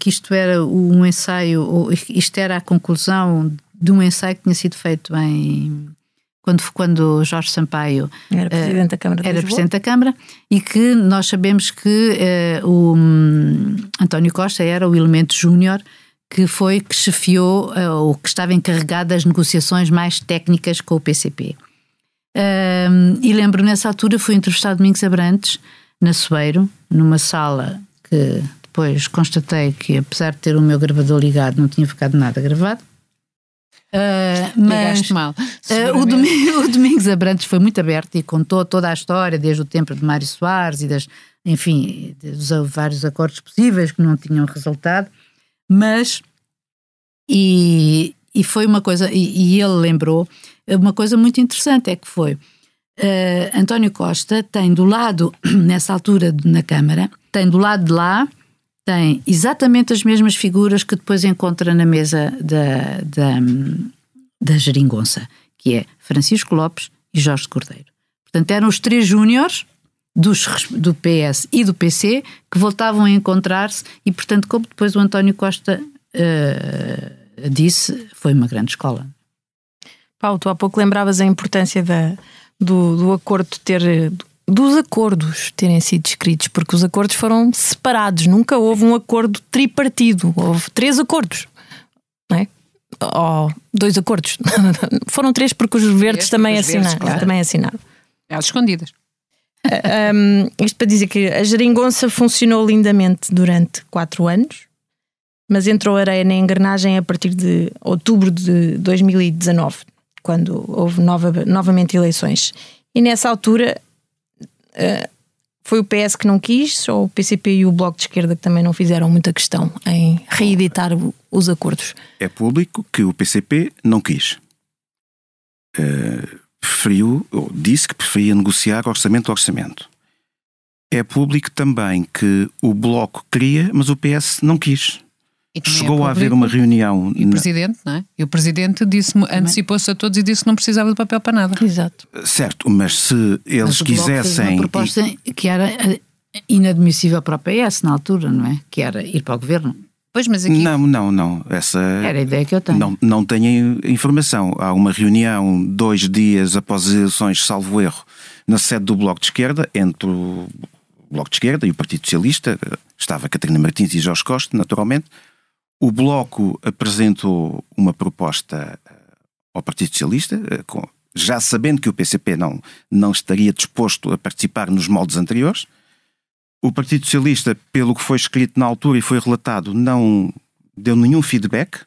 que isto era um ensaio, ou isto era a conclusão de um ensaio que tinha sido feito em quando, quando Jorge Sampaio era Presidente da Câmara, era presidente da Câmara e que nós sabemos que uh, o um, António Costa era o elemento júnior que foi que chefiou uh, ou que estava encarregado das negociações mais técnicas com o PCP. Uh, e lembro nessa altura fui entrevistado Domingos Abrantes na Soeiro, numa sala que depois constatei que apesar de ter o meu gravador ligado não tinha ficado nada gravado Uh, mas mal. Uh, o, Domingos, o, Domingos Abrantes foi muito aberto e contou toda a história, desde o tempo de Mário Soares e das, enfim, dos vários acordos possíveis que não tinham resultado, mas e, e foi uma coisa, e, e ele lembrou uma coisa muito interessante, é que foi uh, António Costa tem do lado, nessa altura na Câmara, tem do lado de lá tem exatamente as mesmas figuras que depois encontra na mesa da, da, da geringonça, que é Francisco Lopes e Jorge Cordeiro. Portanto, eram os três júniores do PS e do PC que voltavam a encontrar-se e, portanto, como depois o António Costa uh, disse, foi uma grande escola. Paulo, tu há pouco lembravas a importância da, do, do acordo ter dos acordos terem sido escritos, porque os acordos foram separados, nunca houve um acordo tripartido, houve três acordos, não é? Ou dois acordos. foram três porque os verdes também, os assinaram, verdes, claro. também assinaram. Às escondidas. um, isto para dizer que a geringonça funcionou lindamente durante quatro anos, mas entrou areia na engrenagem a partir de outubro de 2019, quando houve nova, novamente eleições. E nessa altura Foi o PS que não quis ou o PCP e o Bloco de Esquerda que também não fizeram muita questão em reeditar os acordos? É público que o PCP não quis. Uh, preferiu, ou disse que preferia negociar orçamento a orçamento. É público também que o Bloco queria, mas o PS não quis. Chegou é a haver uma reunião. E o Presidente, não é? E o Presidente disse antecipou-se a todos e disse que não precisava de papel para nada. Exato. Certo, mas se eles mas quisessem. Uma proposta que era inadmissível para o PS na altura, não é? Que era ir para o governo. Pois, mas aqui... Não, não, não. Essa Era a ideia que eu tenho. Não, não tenho informação. Há uma reunião dois dias após as eleições, salvo erro, na sede do Bloco de Esquerda, entre o Bloco de Esquerda e o Partido Socialista. Estava Catarina Martins e Jorge Costa, naturalmente. O Bloco apresentou uma proposta eh, ao Partido Socialista, eh, já sabendo que o PCP não, não estaria disposto a participar nos moldes anteriores. O Partido Socialista, pelo que foi escrito na altura e foi relatado, não deu nenhum feedback.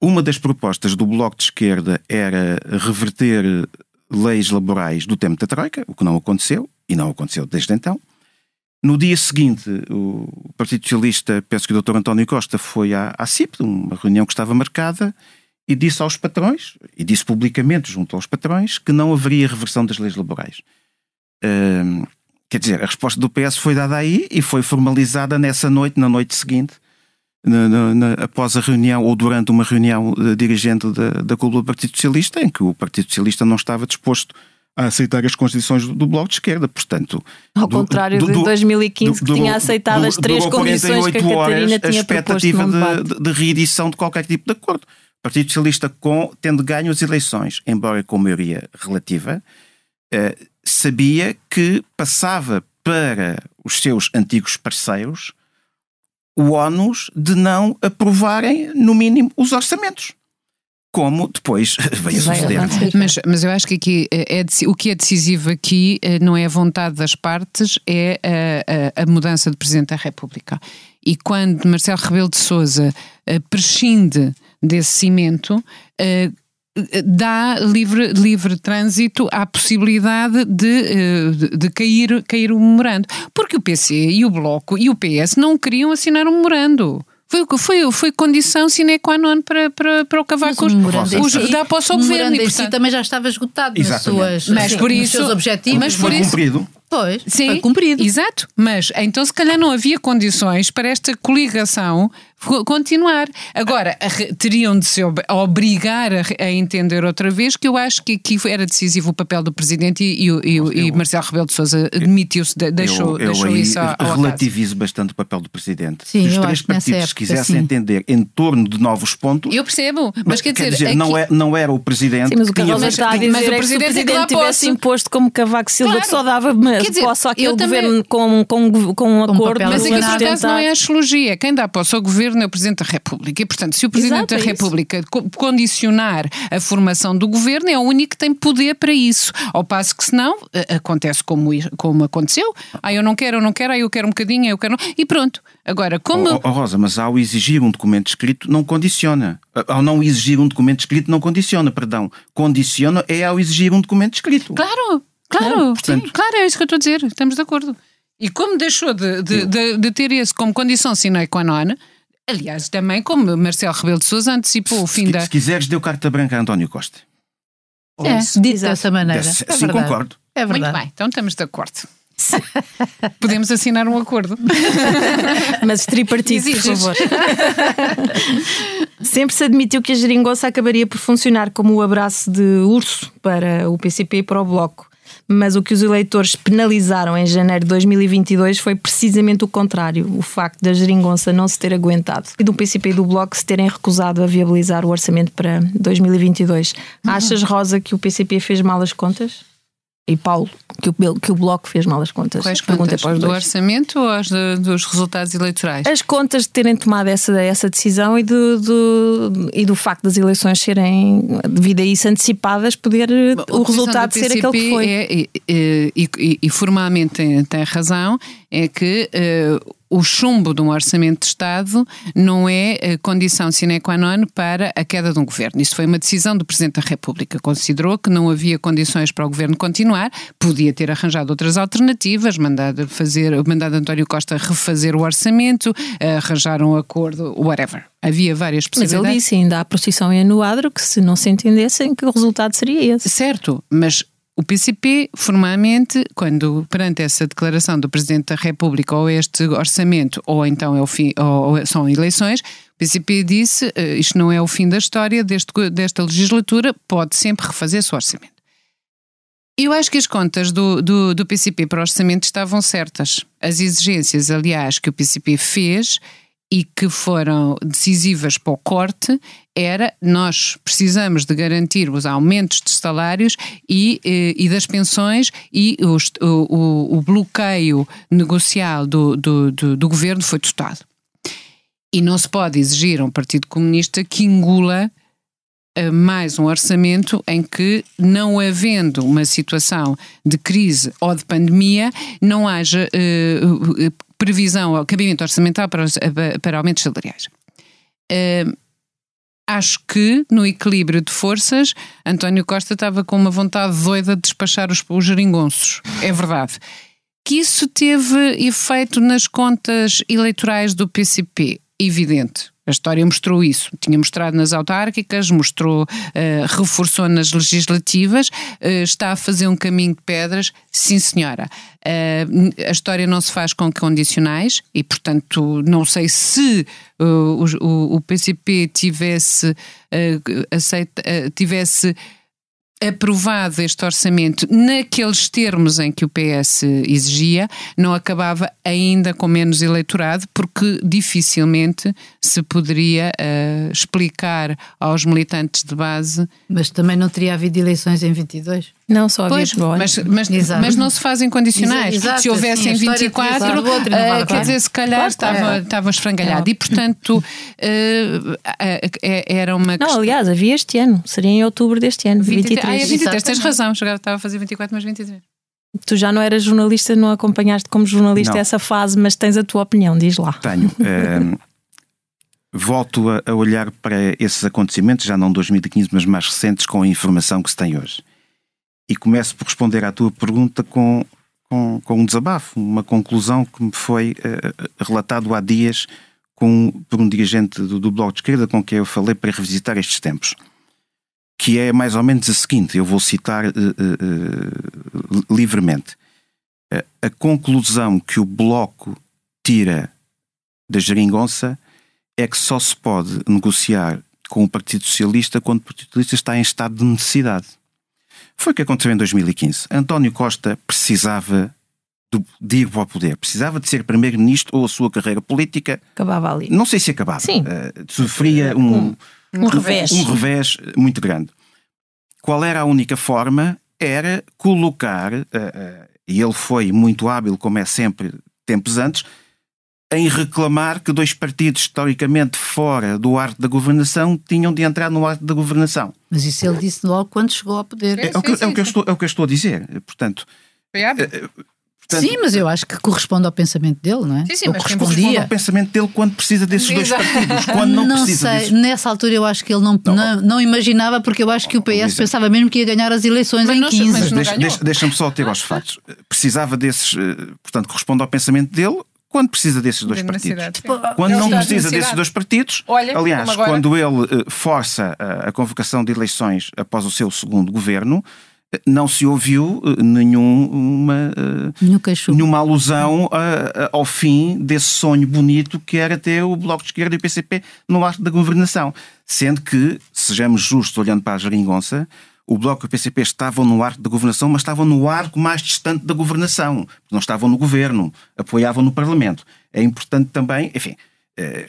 Uma das propostas do Bloco de Esquerda era reverter leis laborais do tempo da Troika, o que não aconteceu, e não aconteceu desde então. No dia seguinte, o Partido Socialista, penso que o Dr. António Costa foi à, à CIP, uma reunião que estava marcada, e disse aos patrões, e disse publicamente junto aos patrões, que não haveria reversão das leis laborais. Quer dizer, a resposta do PS foi dada aí e foi formalizada nessa noite, na noite seguinte, na, na, na, após a reunião ou durante uma reunião uh, dirigente da, da Clube do Partido Socialista, em que o Partido Socialista não estava disposto aceitar as condições do, do Bloco de Esquerda, portanto... Ao do, contrário do, de 2015, que tinha aceitado as três condições que a Catarina tinha a expectativa de, de, reedição de qualquer tipo de acordo. O Partido Socialista, com, tendo ganho as eleições, embora com maioria relativa, eh, sabia que passava para os seus antigos parceiros o ónus de não aprovarem, no mínimo, os orçamentos como depois veio a suceder. Mas, mas eu acho que aqui é, é, o que é decisivo aqui eh, não é a vontade das partes, é a, a, a mudança de Presidente da República. E quando Marcelo Rebelo de Sousa eh, prescinde desse cimento, eh, dá livre, livre trânsito à possibilidade de, de, de, cair, cair o memorando. Porque o PC e o Bloco e o PS não queriam assinar um memorando. Foi, foi, foi condição sine qua non para, para, para o Cavaco os, dar posse ao governo. E, portanto, si também já estava esgotado nas suas, mas sim, por isso, seus objetivos. Mas por foi isso, cumprido. Pois, sim, foi cumprido. Exato. Mas então, se calhar, não havia condições para esta coligação continuar. Agora, teriam de se obrigar a, entender outra vez que eu acho que aqui era decisivo o papel do Presidente e, e, e, e Marcelo Rebelo de Sousa admitiu-se, deixou, eu, eu deixou isso ao, ao relativizo bastante o papel do Presidente. Sim, Se os três partidos época, quisessem sim. entender em torno de novos pontos... Eu percebo, mas quer dizer... dizer aqui... não, é, não era o Presidente sim, mas o que tinha... está a dizer mas o Presidente, é que se o Presidente tivesse imposto como Cavaco Silva, claro. que só dava posse àquele governo com, com, com um acordo... Mas aqui, por acaso, não é a astrologia. Quem dá posse ao governo é o Presidente da República. E, portanto, se o Presidente Exato, da é República condicionar a formação do governo, é o único que tem poder para isso. Ao passo que, senão, acontece como, como aconteceu. Ah, eu não quero, eu não quero, aí eu quero um bocadinho, eu quero. E pronto. Agora, como. Oh, oh, Rosa, mas ao exigir um documento escrito, não condiciona. Ao não exigir um documento escrito, não condiciona, perdão. Condiciona é ao exigir um documento escrito. Claro, claro, não, portanto... sim, claro, é isso que eu estou a dizer. Estamos de acordo. E como deixou de, de, de, de ter esse como condição sine qua non, Aliás, também como Marcelo Rebelo de Sousa antecipou o fim se, da. Se quiseres, deu carta branca a António Costa. É, dito dessa maneira. Desse, é sim, verdade. concordo. É verdade. Muito bem, então estamos de acordo. Podemos assinar um acordo. Mas tripartido, por favor. Sempre se admitiu que a geringonça acabaria por funcionar como o abraço de urso para o PCP e para o Bloco mas o que os eleitores penalizaram em janeiro de 2022 foi precisamente o contrário, o facto da geringonça não se ter aguentado e do PCP e do Bloco se terem recusado a viabilizar o orçamento para 2022. Uhum. Achas, Rosa, que o PCP fez mal as contas? E Paulo, que o, que o Bloco fez mal as contas. Quais contas? Para do orçamento ou as de, dos resultados eleitorais? As contas de terem tomado essa, essa decisão e do, do, e do facto das eleições serem, devido a isso, antecipadas, poder Bom, o resultado ser aquele que foi. É, e, e, e, e formalmente tem, tem razão, é que uh, o chumbo de um orçamento de Estado não é eh, condição sine qua non para a queda de um governo. Isso foi uma decisão do Presidente da República. Considerou que não havia condições para o governo continuar, podia ter arranjado outras alternativas, mandado, fazer, mandado António Costa refazer o orçamento, arranjar um acordo, whatever. Havia várias possibilidades. Mas ele disse ainda há procissão e no adro que se não se entendessem que o resultado seria esse. Certo, mas o PCP, formalmente, quando perante essa declaração do Presidente da República ou este orçamento, ou então é o fim, ou são eleições, o PCP disse uh, isto não é o fim da história deste, desta legislatura, pode sempre refazer-se o orçamento. Eu acho que as contas do, do, do PCP para o orçamento estavam certas. As exigências, aliás, que o PCP fez e que foram decisivas para o corte era nós precisamos de garantir os aumentos de salários e, eh, e das pensões e os, o, o, bloqueio negocial do, do, do, do governo foi totado. E não se pode exigir a um Partido Comunista que engula eh, mais um orçamento em que, não havendo uma situação de crise ou de pandemia, não haja uh, previsão ao cabimento orçamental para, os, para aumentos salariais. Uh, acho que, no equilíbrio de forças, António Costa estava com uma vontade doida de despachar os, os geringonços. É verdade. Que isso teve efeito nas contas eleitorais do PCP? Evidente. A história mostrou isso. Tinha mostrado nas autárquicas, mostrou, uh, reforçou nas legislativas, uh, está a fazer um caminho de pedras, sim senhora. Uh, a história não se faz com condicionais e, portanto, não sei se o, o, o, PCP tivesse, aceita, tivesse aprovado este orçamento naqueles termos em que o PS exigia, não acabava ainda com menos eleitorado, porque dificilmente se poderia uh, explicar aos militantes de base. Mas também não teria havido eleições em 22? Não, só pois, mas, mas, mas, não se fazem condicionais. Exato, se houvessem 24, uh, quer dizer, se calhar estava, estava esfrangalhado. É. E, portanto, uh, era uma. Não, aliás, havia este ano. Seria em outubro deste ano. 23. Ah, é 23, tens razão. Chegava, estava a fazer 24, mas 23. Tu já não eras jornalista, não acompanhaste como jornalista não. essa fase, mas tens a tua opinião, diz lá. Tenho. Ehm, volto a, a olhar para esses acontecimentos, já não 2015, mas mais recentes, com a informação que se tem hoje e começo por responder à tua pergunta com, com, com um desabafo, uma conclusão que me foi uh, relatado há dias com, por um dirigente do, do Bloco de Esquerda com quem eu falei para revisitar estes tempos. Que é mais ou menos a seguinte, eu vou citar uh, uh, livremente. a conclusão que o Bloco tira da geringonça é que só se pode negociar com o Partido Socialista quando o Partido Socialista está em estado de necessidade. Foi o que aconteceu em 2015. António Costa precisava de ir para o poder, precisava de ser primeiro-ministro ou a sua carreira política. Acabava ali. Não sei se acabava. Sim. Uh, sofria um, um, um, revés. um revés muito grande. Qual era a única forma? Era colocar, uh, uh, e ele foi muito hábil, como é sempre, tempos antes, em reclamar que dois partidos historicamente fora do arte da governação tinham de entrar no arte da governação. Mas isso ele disse logo quando chegou ao poder. É, é, o, que, é, o, que eu estou, é o que eu estou a dizer. Portanto, hábil. Eh, Portanto, sim, mas eu acho que corresponde ao pensamento dele, não é? Sim, sim, mas corresponde ao pensamento dele quando precisa desses dois partidos. Quando não, não precisa sei, disso. nessa altura eu acho que ele não, não, não, não imaginava, porque eu acho que o PS pensava mesmo que ia ganhar as eleições mas em não, 15. Mas deixa, deixa, Deixa-me só ter aos fatos. Precisava desses, eh, portanto, corresponde ao pensamento dele, quando precisa desses dois partidos. Tipo, quando não precisa desses dois partidos, Olha, aliás, quando ele uh, força a, a convocação de eleições após o seu segundo governo, eh, não se ouviu nenhuma, nenhuma alusão ao fim desse sonho bonito que era ter o Bloco de Esquerda e o PCP no ato da governação. Sendo que, sejamos justos olhando para a geringonça, o Bloco e o PCP estavam no arco da governação, mas estavam no arco mais distante da governação. Não estavam no governo, apoiavam no Parlamento. É importante também, enfim, eh,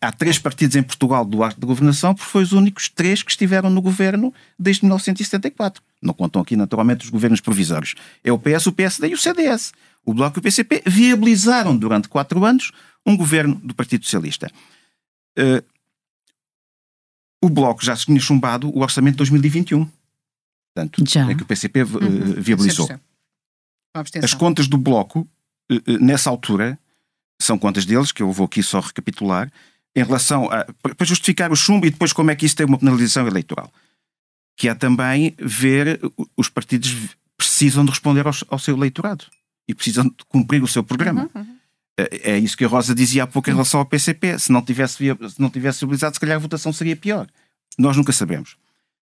há três partidos em Portugal do arco da governação, porque foi os únicos três que estiveram no governo desde 1974. Não contam aqui, naturalmente, os governos provisórios. É o PS, o PSD e o CDS. O Bloco e o PCP viabilizaram durante quatro anos um governo do Partido Socialista. Uh, o Bloco já se tinha chumbado o orçamento de 2021. Portanto, já. é que o PCP uhum. Eh, viabilizou. As contas do Bloco, eh, eh, nessa altura, são contas deles, que eu vou aqui só recapitular, em relação a. para justificar o chumbo e depois como é que isso tem uma penalização eleitoral. Que é também ver os partidos precisam de responder ao, ao seu eleitorado e precisam de cumprir o seu programa. Uhum, uhum. É, é isso que a Rosa dizia há pouco em relação ao PCP. Se não tivesse, se não tivesse viabilizado, se calhar a votação seria pior. Nós nunca sabemos.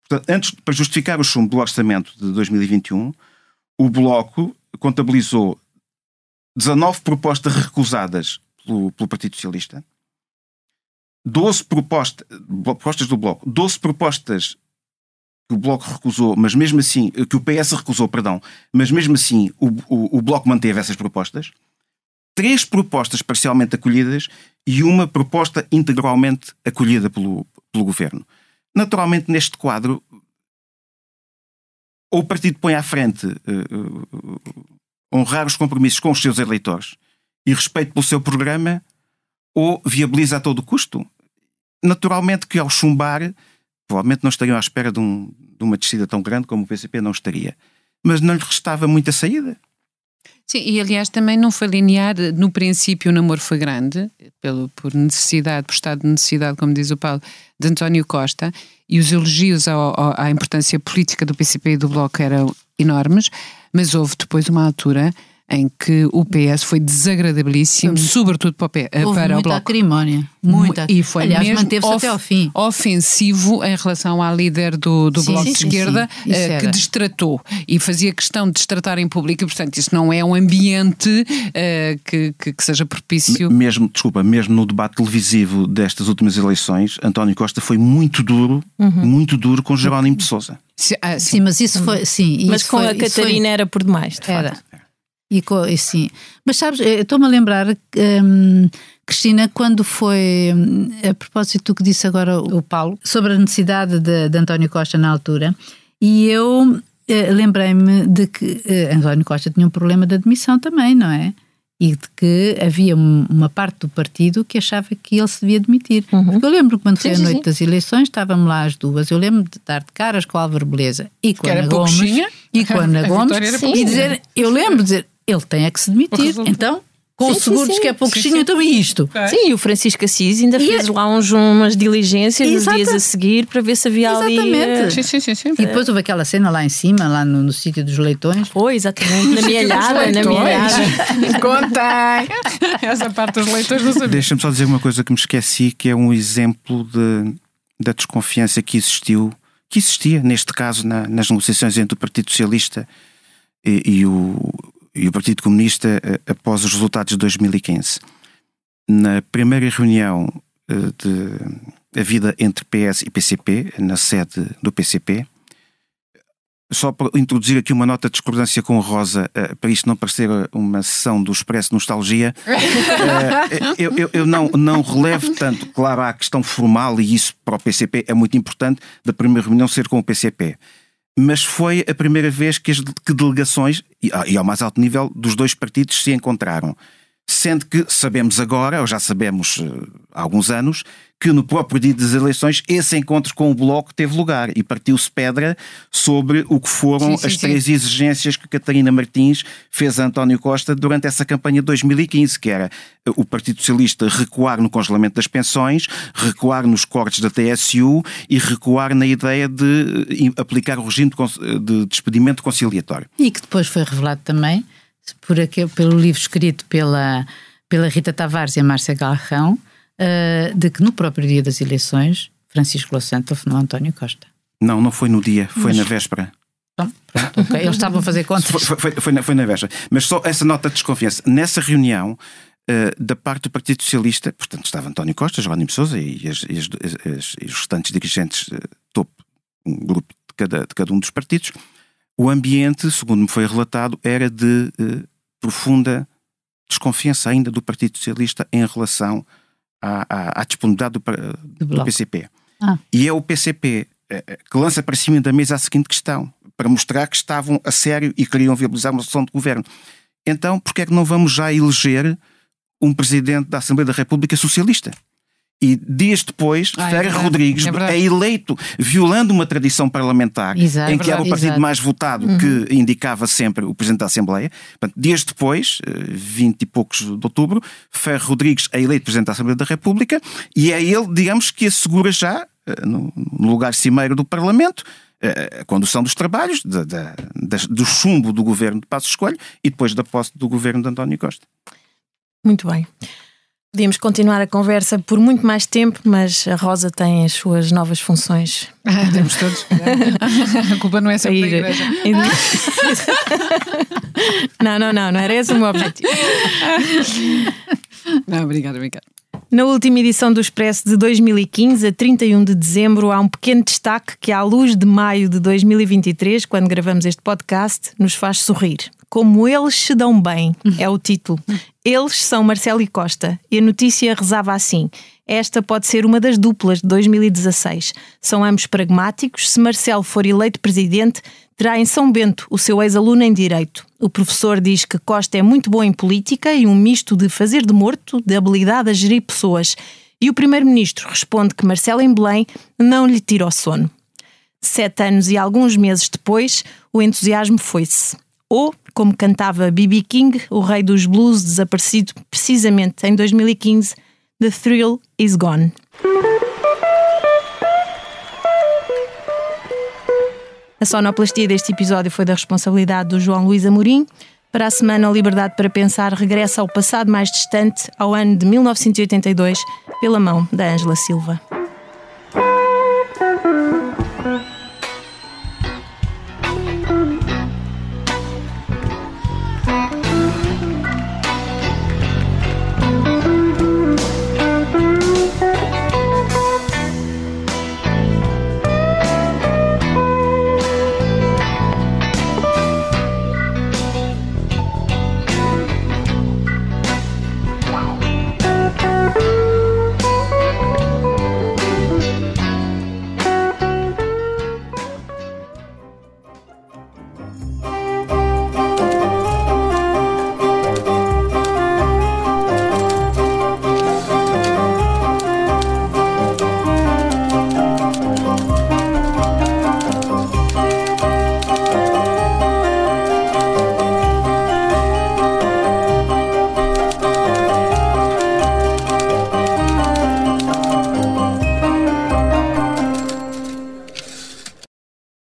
Portanto, antes, para justificar o chumbo do orçamento de 2021, o Bloco contabilizou 19 propostas recusadas pelo, pelo Partido Socialista, 12 propostas, propostas do Bloco, 12 propostas que o Bloco recusou, mas mesmo assim, que o PS recusou, perdão, mas mesmo assim o, o, o Bloco manteve essas propostas três propostas parcialmente acolhidas e uma proposta integralmente acolhida pelo, pelo governo. Naturalmente, neste quadro, ou o partido põe à frente uh, honrar os compromissos com os seus eleitores e respeito pelo seu programa, ou viabiliza a todo custo. Naturalmente que ao chumbar, provavelmente não estariam à espera de, um, de uma descida tão grande como o PCP não estaria. Mas não lhe restava muita saída. Sim, e aliás também não foi linear. No princípio o namoro foi grande, pelo, por necessidade, por estado de necessidade, como diz o Paulo, de António Costa, e os elogios ao, ao, à importância política do PCP e do Bloco eram enormes, mas houve depois uma altura em que o PS foi desagradabilíssimo, Sim. sobretudo para o, P, eh, Houve para muita o Bloco. Acrimónia, muita. E foi Aliás, mesmo manteve-se até ao fim. ofensivo em relação à líder do, do Sim, Bloco sim, de Esquerda, eh, que era. destratou e fazia questão de destratar em público, e portanto isso não é um ambiente eh, que, que, que seja propício. Mesmo, desculpa, mesmo no debate televisivo destas últimas eleições, António Costa foi muito duro, muito duro com Jerónimo de Sousa. Ah, sim. Sim, mas isso foi. Sim, Mas isso com foi- a isso foi- Catarina era por demais, de Era. facto. E, e sim. Mas sabes, eu estou-me a lembrar, hum, Cristina, quando foi, hum, a propósito do que disse agora o Paulo, sobre a necessidade de, de António Costa na altura, e eu eh, lembrei-me de que eh, António Costa tinha um problema de admissão também, não é? E de que havia um- uma parte do partido que achava que ele se devia demitir. Porque eu lembro que quando foi a sim, noite sim. das eleições, estávamos lá as duas. Eu lembro de dar de caras com a Álvaro Beleza e com Que a Ana Gomes. pouquinha. E com a Ana Gomes. E dizer, eu lembro de dizer, ele tem é que se demitir. Então, com Sim, o seguro sim, diz que é sim. pouquinho, Sim, sim. então e isto? Sim, e o Francisco Assis ainda E fez é- lá uns, umas diligências nos Exata- dias a seguir para ver se havia ali. Exatamente. eh, Sim, sim, sim, sim. E depois houve aquela cena lá em cima, lá no, no sítio dos leitões. Foi, exatamente, na minha alhada, na minha alhada. Contem! Essa parte dos leitores não sabia. Deixa-me só dizer uma coisa que me esqueci, que é um exemplo de, da desconfiança que existiu, que existia, neste caso, na- nas negociações entre o Partido Socialista e, e o, e o Partido Comunista eh, após os resultados de 2015. Na primeira reunião eh, de a vida entre PS e PCP, na sede do PCP, só para introduzir aqui uma nota de discordância com a Rosa, eh, para isto não parecer uma sessão do Expresso Nostalgia, eu, eu- eu não, não relevo tanto, claro, há a questão formal, e isso para o PCP é muito importante, da primeira reunião ser com o PCP. Mas foi a primeira vez que as que delegações, e, ah, e ao mais alto nível, dos dois partidos se encontraram. Sendo que sabemos agora, ou já sabemos eh, há alguns anos, que no próprio dia das eleições esse encontro com o Bloco teve lugar e partiu-se pedra sobre o que foram Sim, sim, as sim. três exigências que Catarina Martins fez a António Costa durante essa campanha de 2015, que era eh, o Partido Socialista recuar no congelamento das pensões, recuar nos cortes da TSU e recuar na ideia de eh, aplicar o regime de despedimento conciliatório. E que depois foi revelado também por aquele, pelo livro escrito pela, pela Rita Tavares e a Márcia Galrão, eh, de que no próprio dia das eleições, Francisco Louçã telefonou António Costa. Não, não foi no dia, foi na véspera. Então, pronto. Eles estavam a fazer contas. Foi, foi, foi, na, foi na véspera. Mas só essa nota de desconfiança. Nessa reunião, eh, da parte do Partido Socialista, portanto, estava António Costa, Jerónimo Sousa e, as- e as- as- e os restantes dirigentes eh, topo, um grupo de cada, de cada um dos partidos, o ambiente, segundo me foi relatado, era de eh, profunda desconfiança ainda do Partido Socialista em relação à, à- à disponibilidade do, do Bloco. PCP. Ah. E é o PCP eh, eh, que lança para cima da mesa a seguinte questão, para mostrar que estavam a sério e queriam viabilizar uma solução de governo. Então, porquê é que não vamos já eleger um presidente da Assembleia da República Socialista? E dias depois, Ah, é Ferreira Rodrigues é é eleito, violando uma tradição parlamentar, Exato, em que era o partido Exato. mais votado que indicava sempre o Presidente da Assembleia. Portanto, dias depois, eh, 20 e poucos de outubro, Ferreira Rodrigues é eleito Presidente da Assembleia da República e é ele, digamos, que assegura já, eh, no lugar cimeiro do Parlamento, eh, a condução dos trabalhos, da- da- do chumbo do governo de Passos Escolho e depois da posse do governo de António Costa. Muito bem. Podíamos continuar a conversa por muito mais tempo, mas a Rosa tem as suas novas funções. Ah, temos todos. A culpa não é sempre da igreja. não, não, não, não era esse o meu objetivo. Não, obrigada, obrigada. Na última edição do Expresso de 2015, a 31 de dezembro, há um pequeno destaque que, à luz de maio de 2023, quando gravamos este podcast, nos faz sorrir. Como eles se dão bem, é o título. Eles são Marcelo e Costa. E a notícia rezava assim: esta pode ser uma das duplas de 2016. São ambos pragmáticos. Se Marcelo for eleito presidente, terá em São Bento o seu ex-aluno em Direito. O professor diz que Costa é muito bom em política e um misto de fazer de morto, de habilidade a gerir pessoas. E o primeiro-ministro responde que Marcelo em Belém não lhe tira o sono. Sete anos e alguns meses depois, o entusiasmo foi-se. Ou, como cantava B.B. King, o rei dos blues desaparecido precisamente em 2015, The Thrill is Gone. A sonoplastia deste episódio foi da responsabilidade do João Luís Amorim. Para a semana, a Liberdade para Pensar regressa ao passado mais distante, ao ano de 1982, pela mão da Ângela Silva.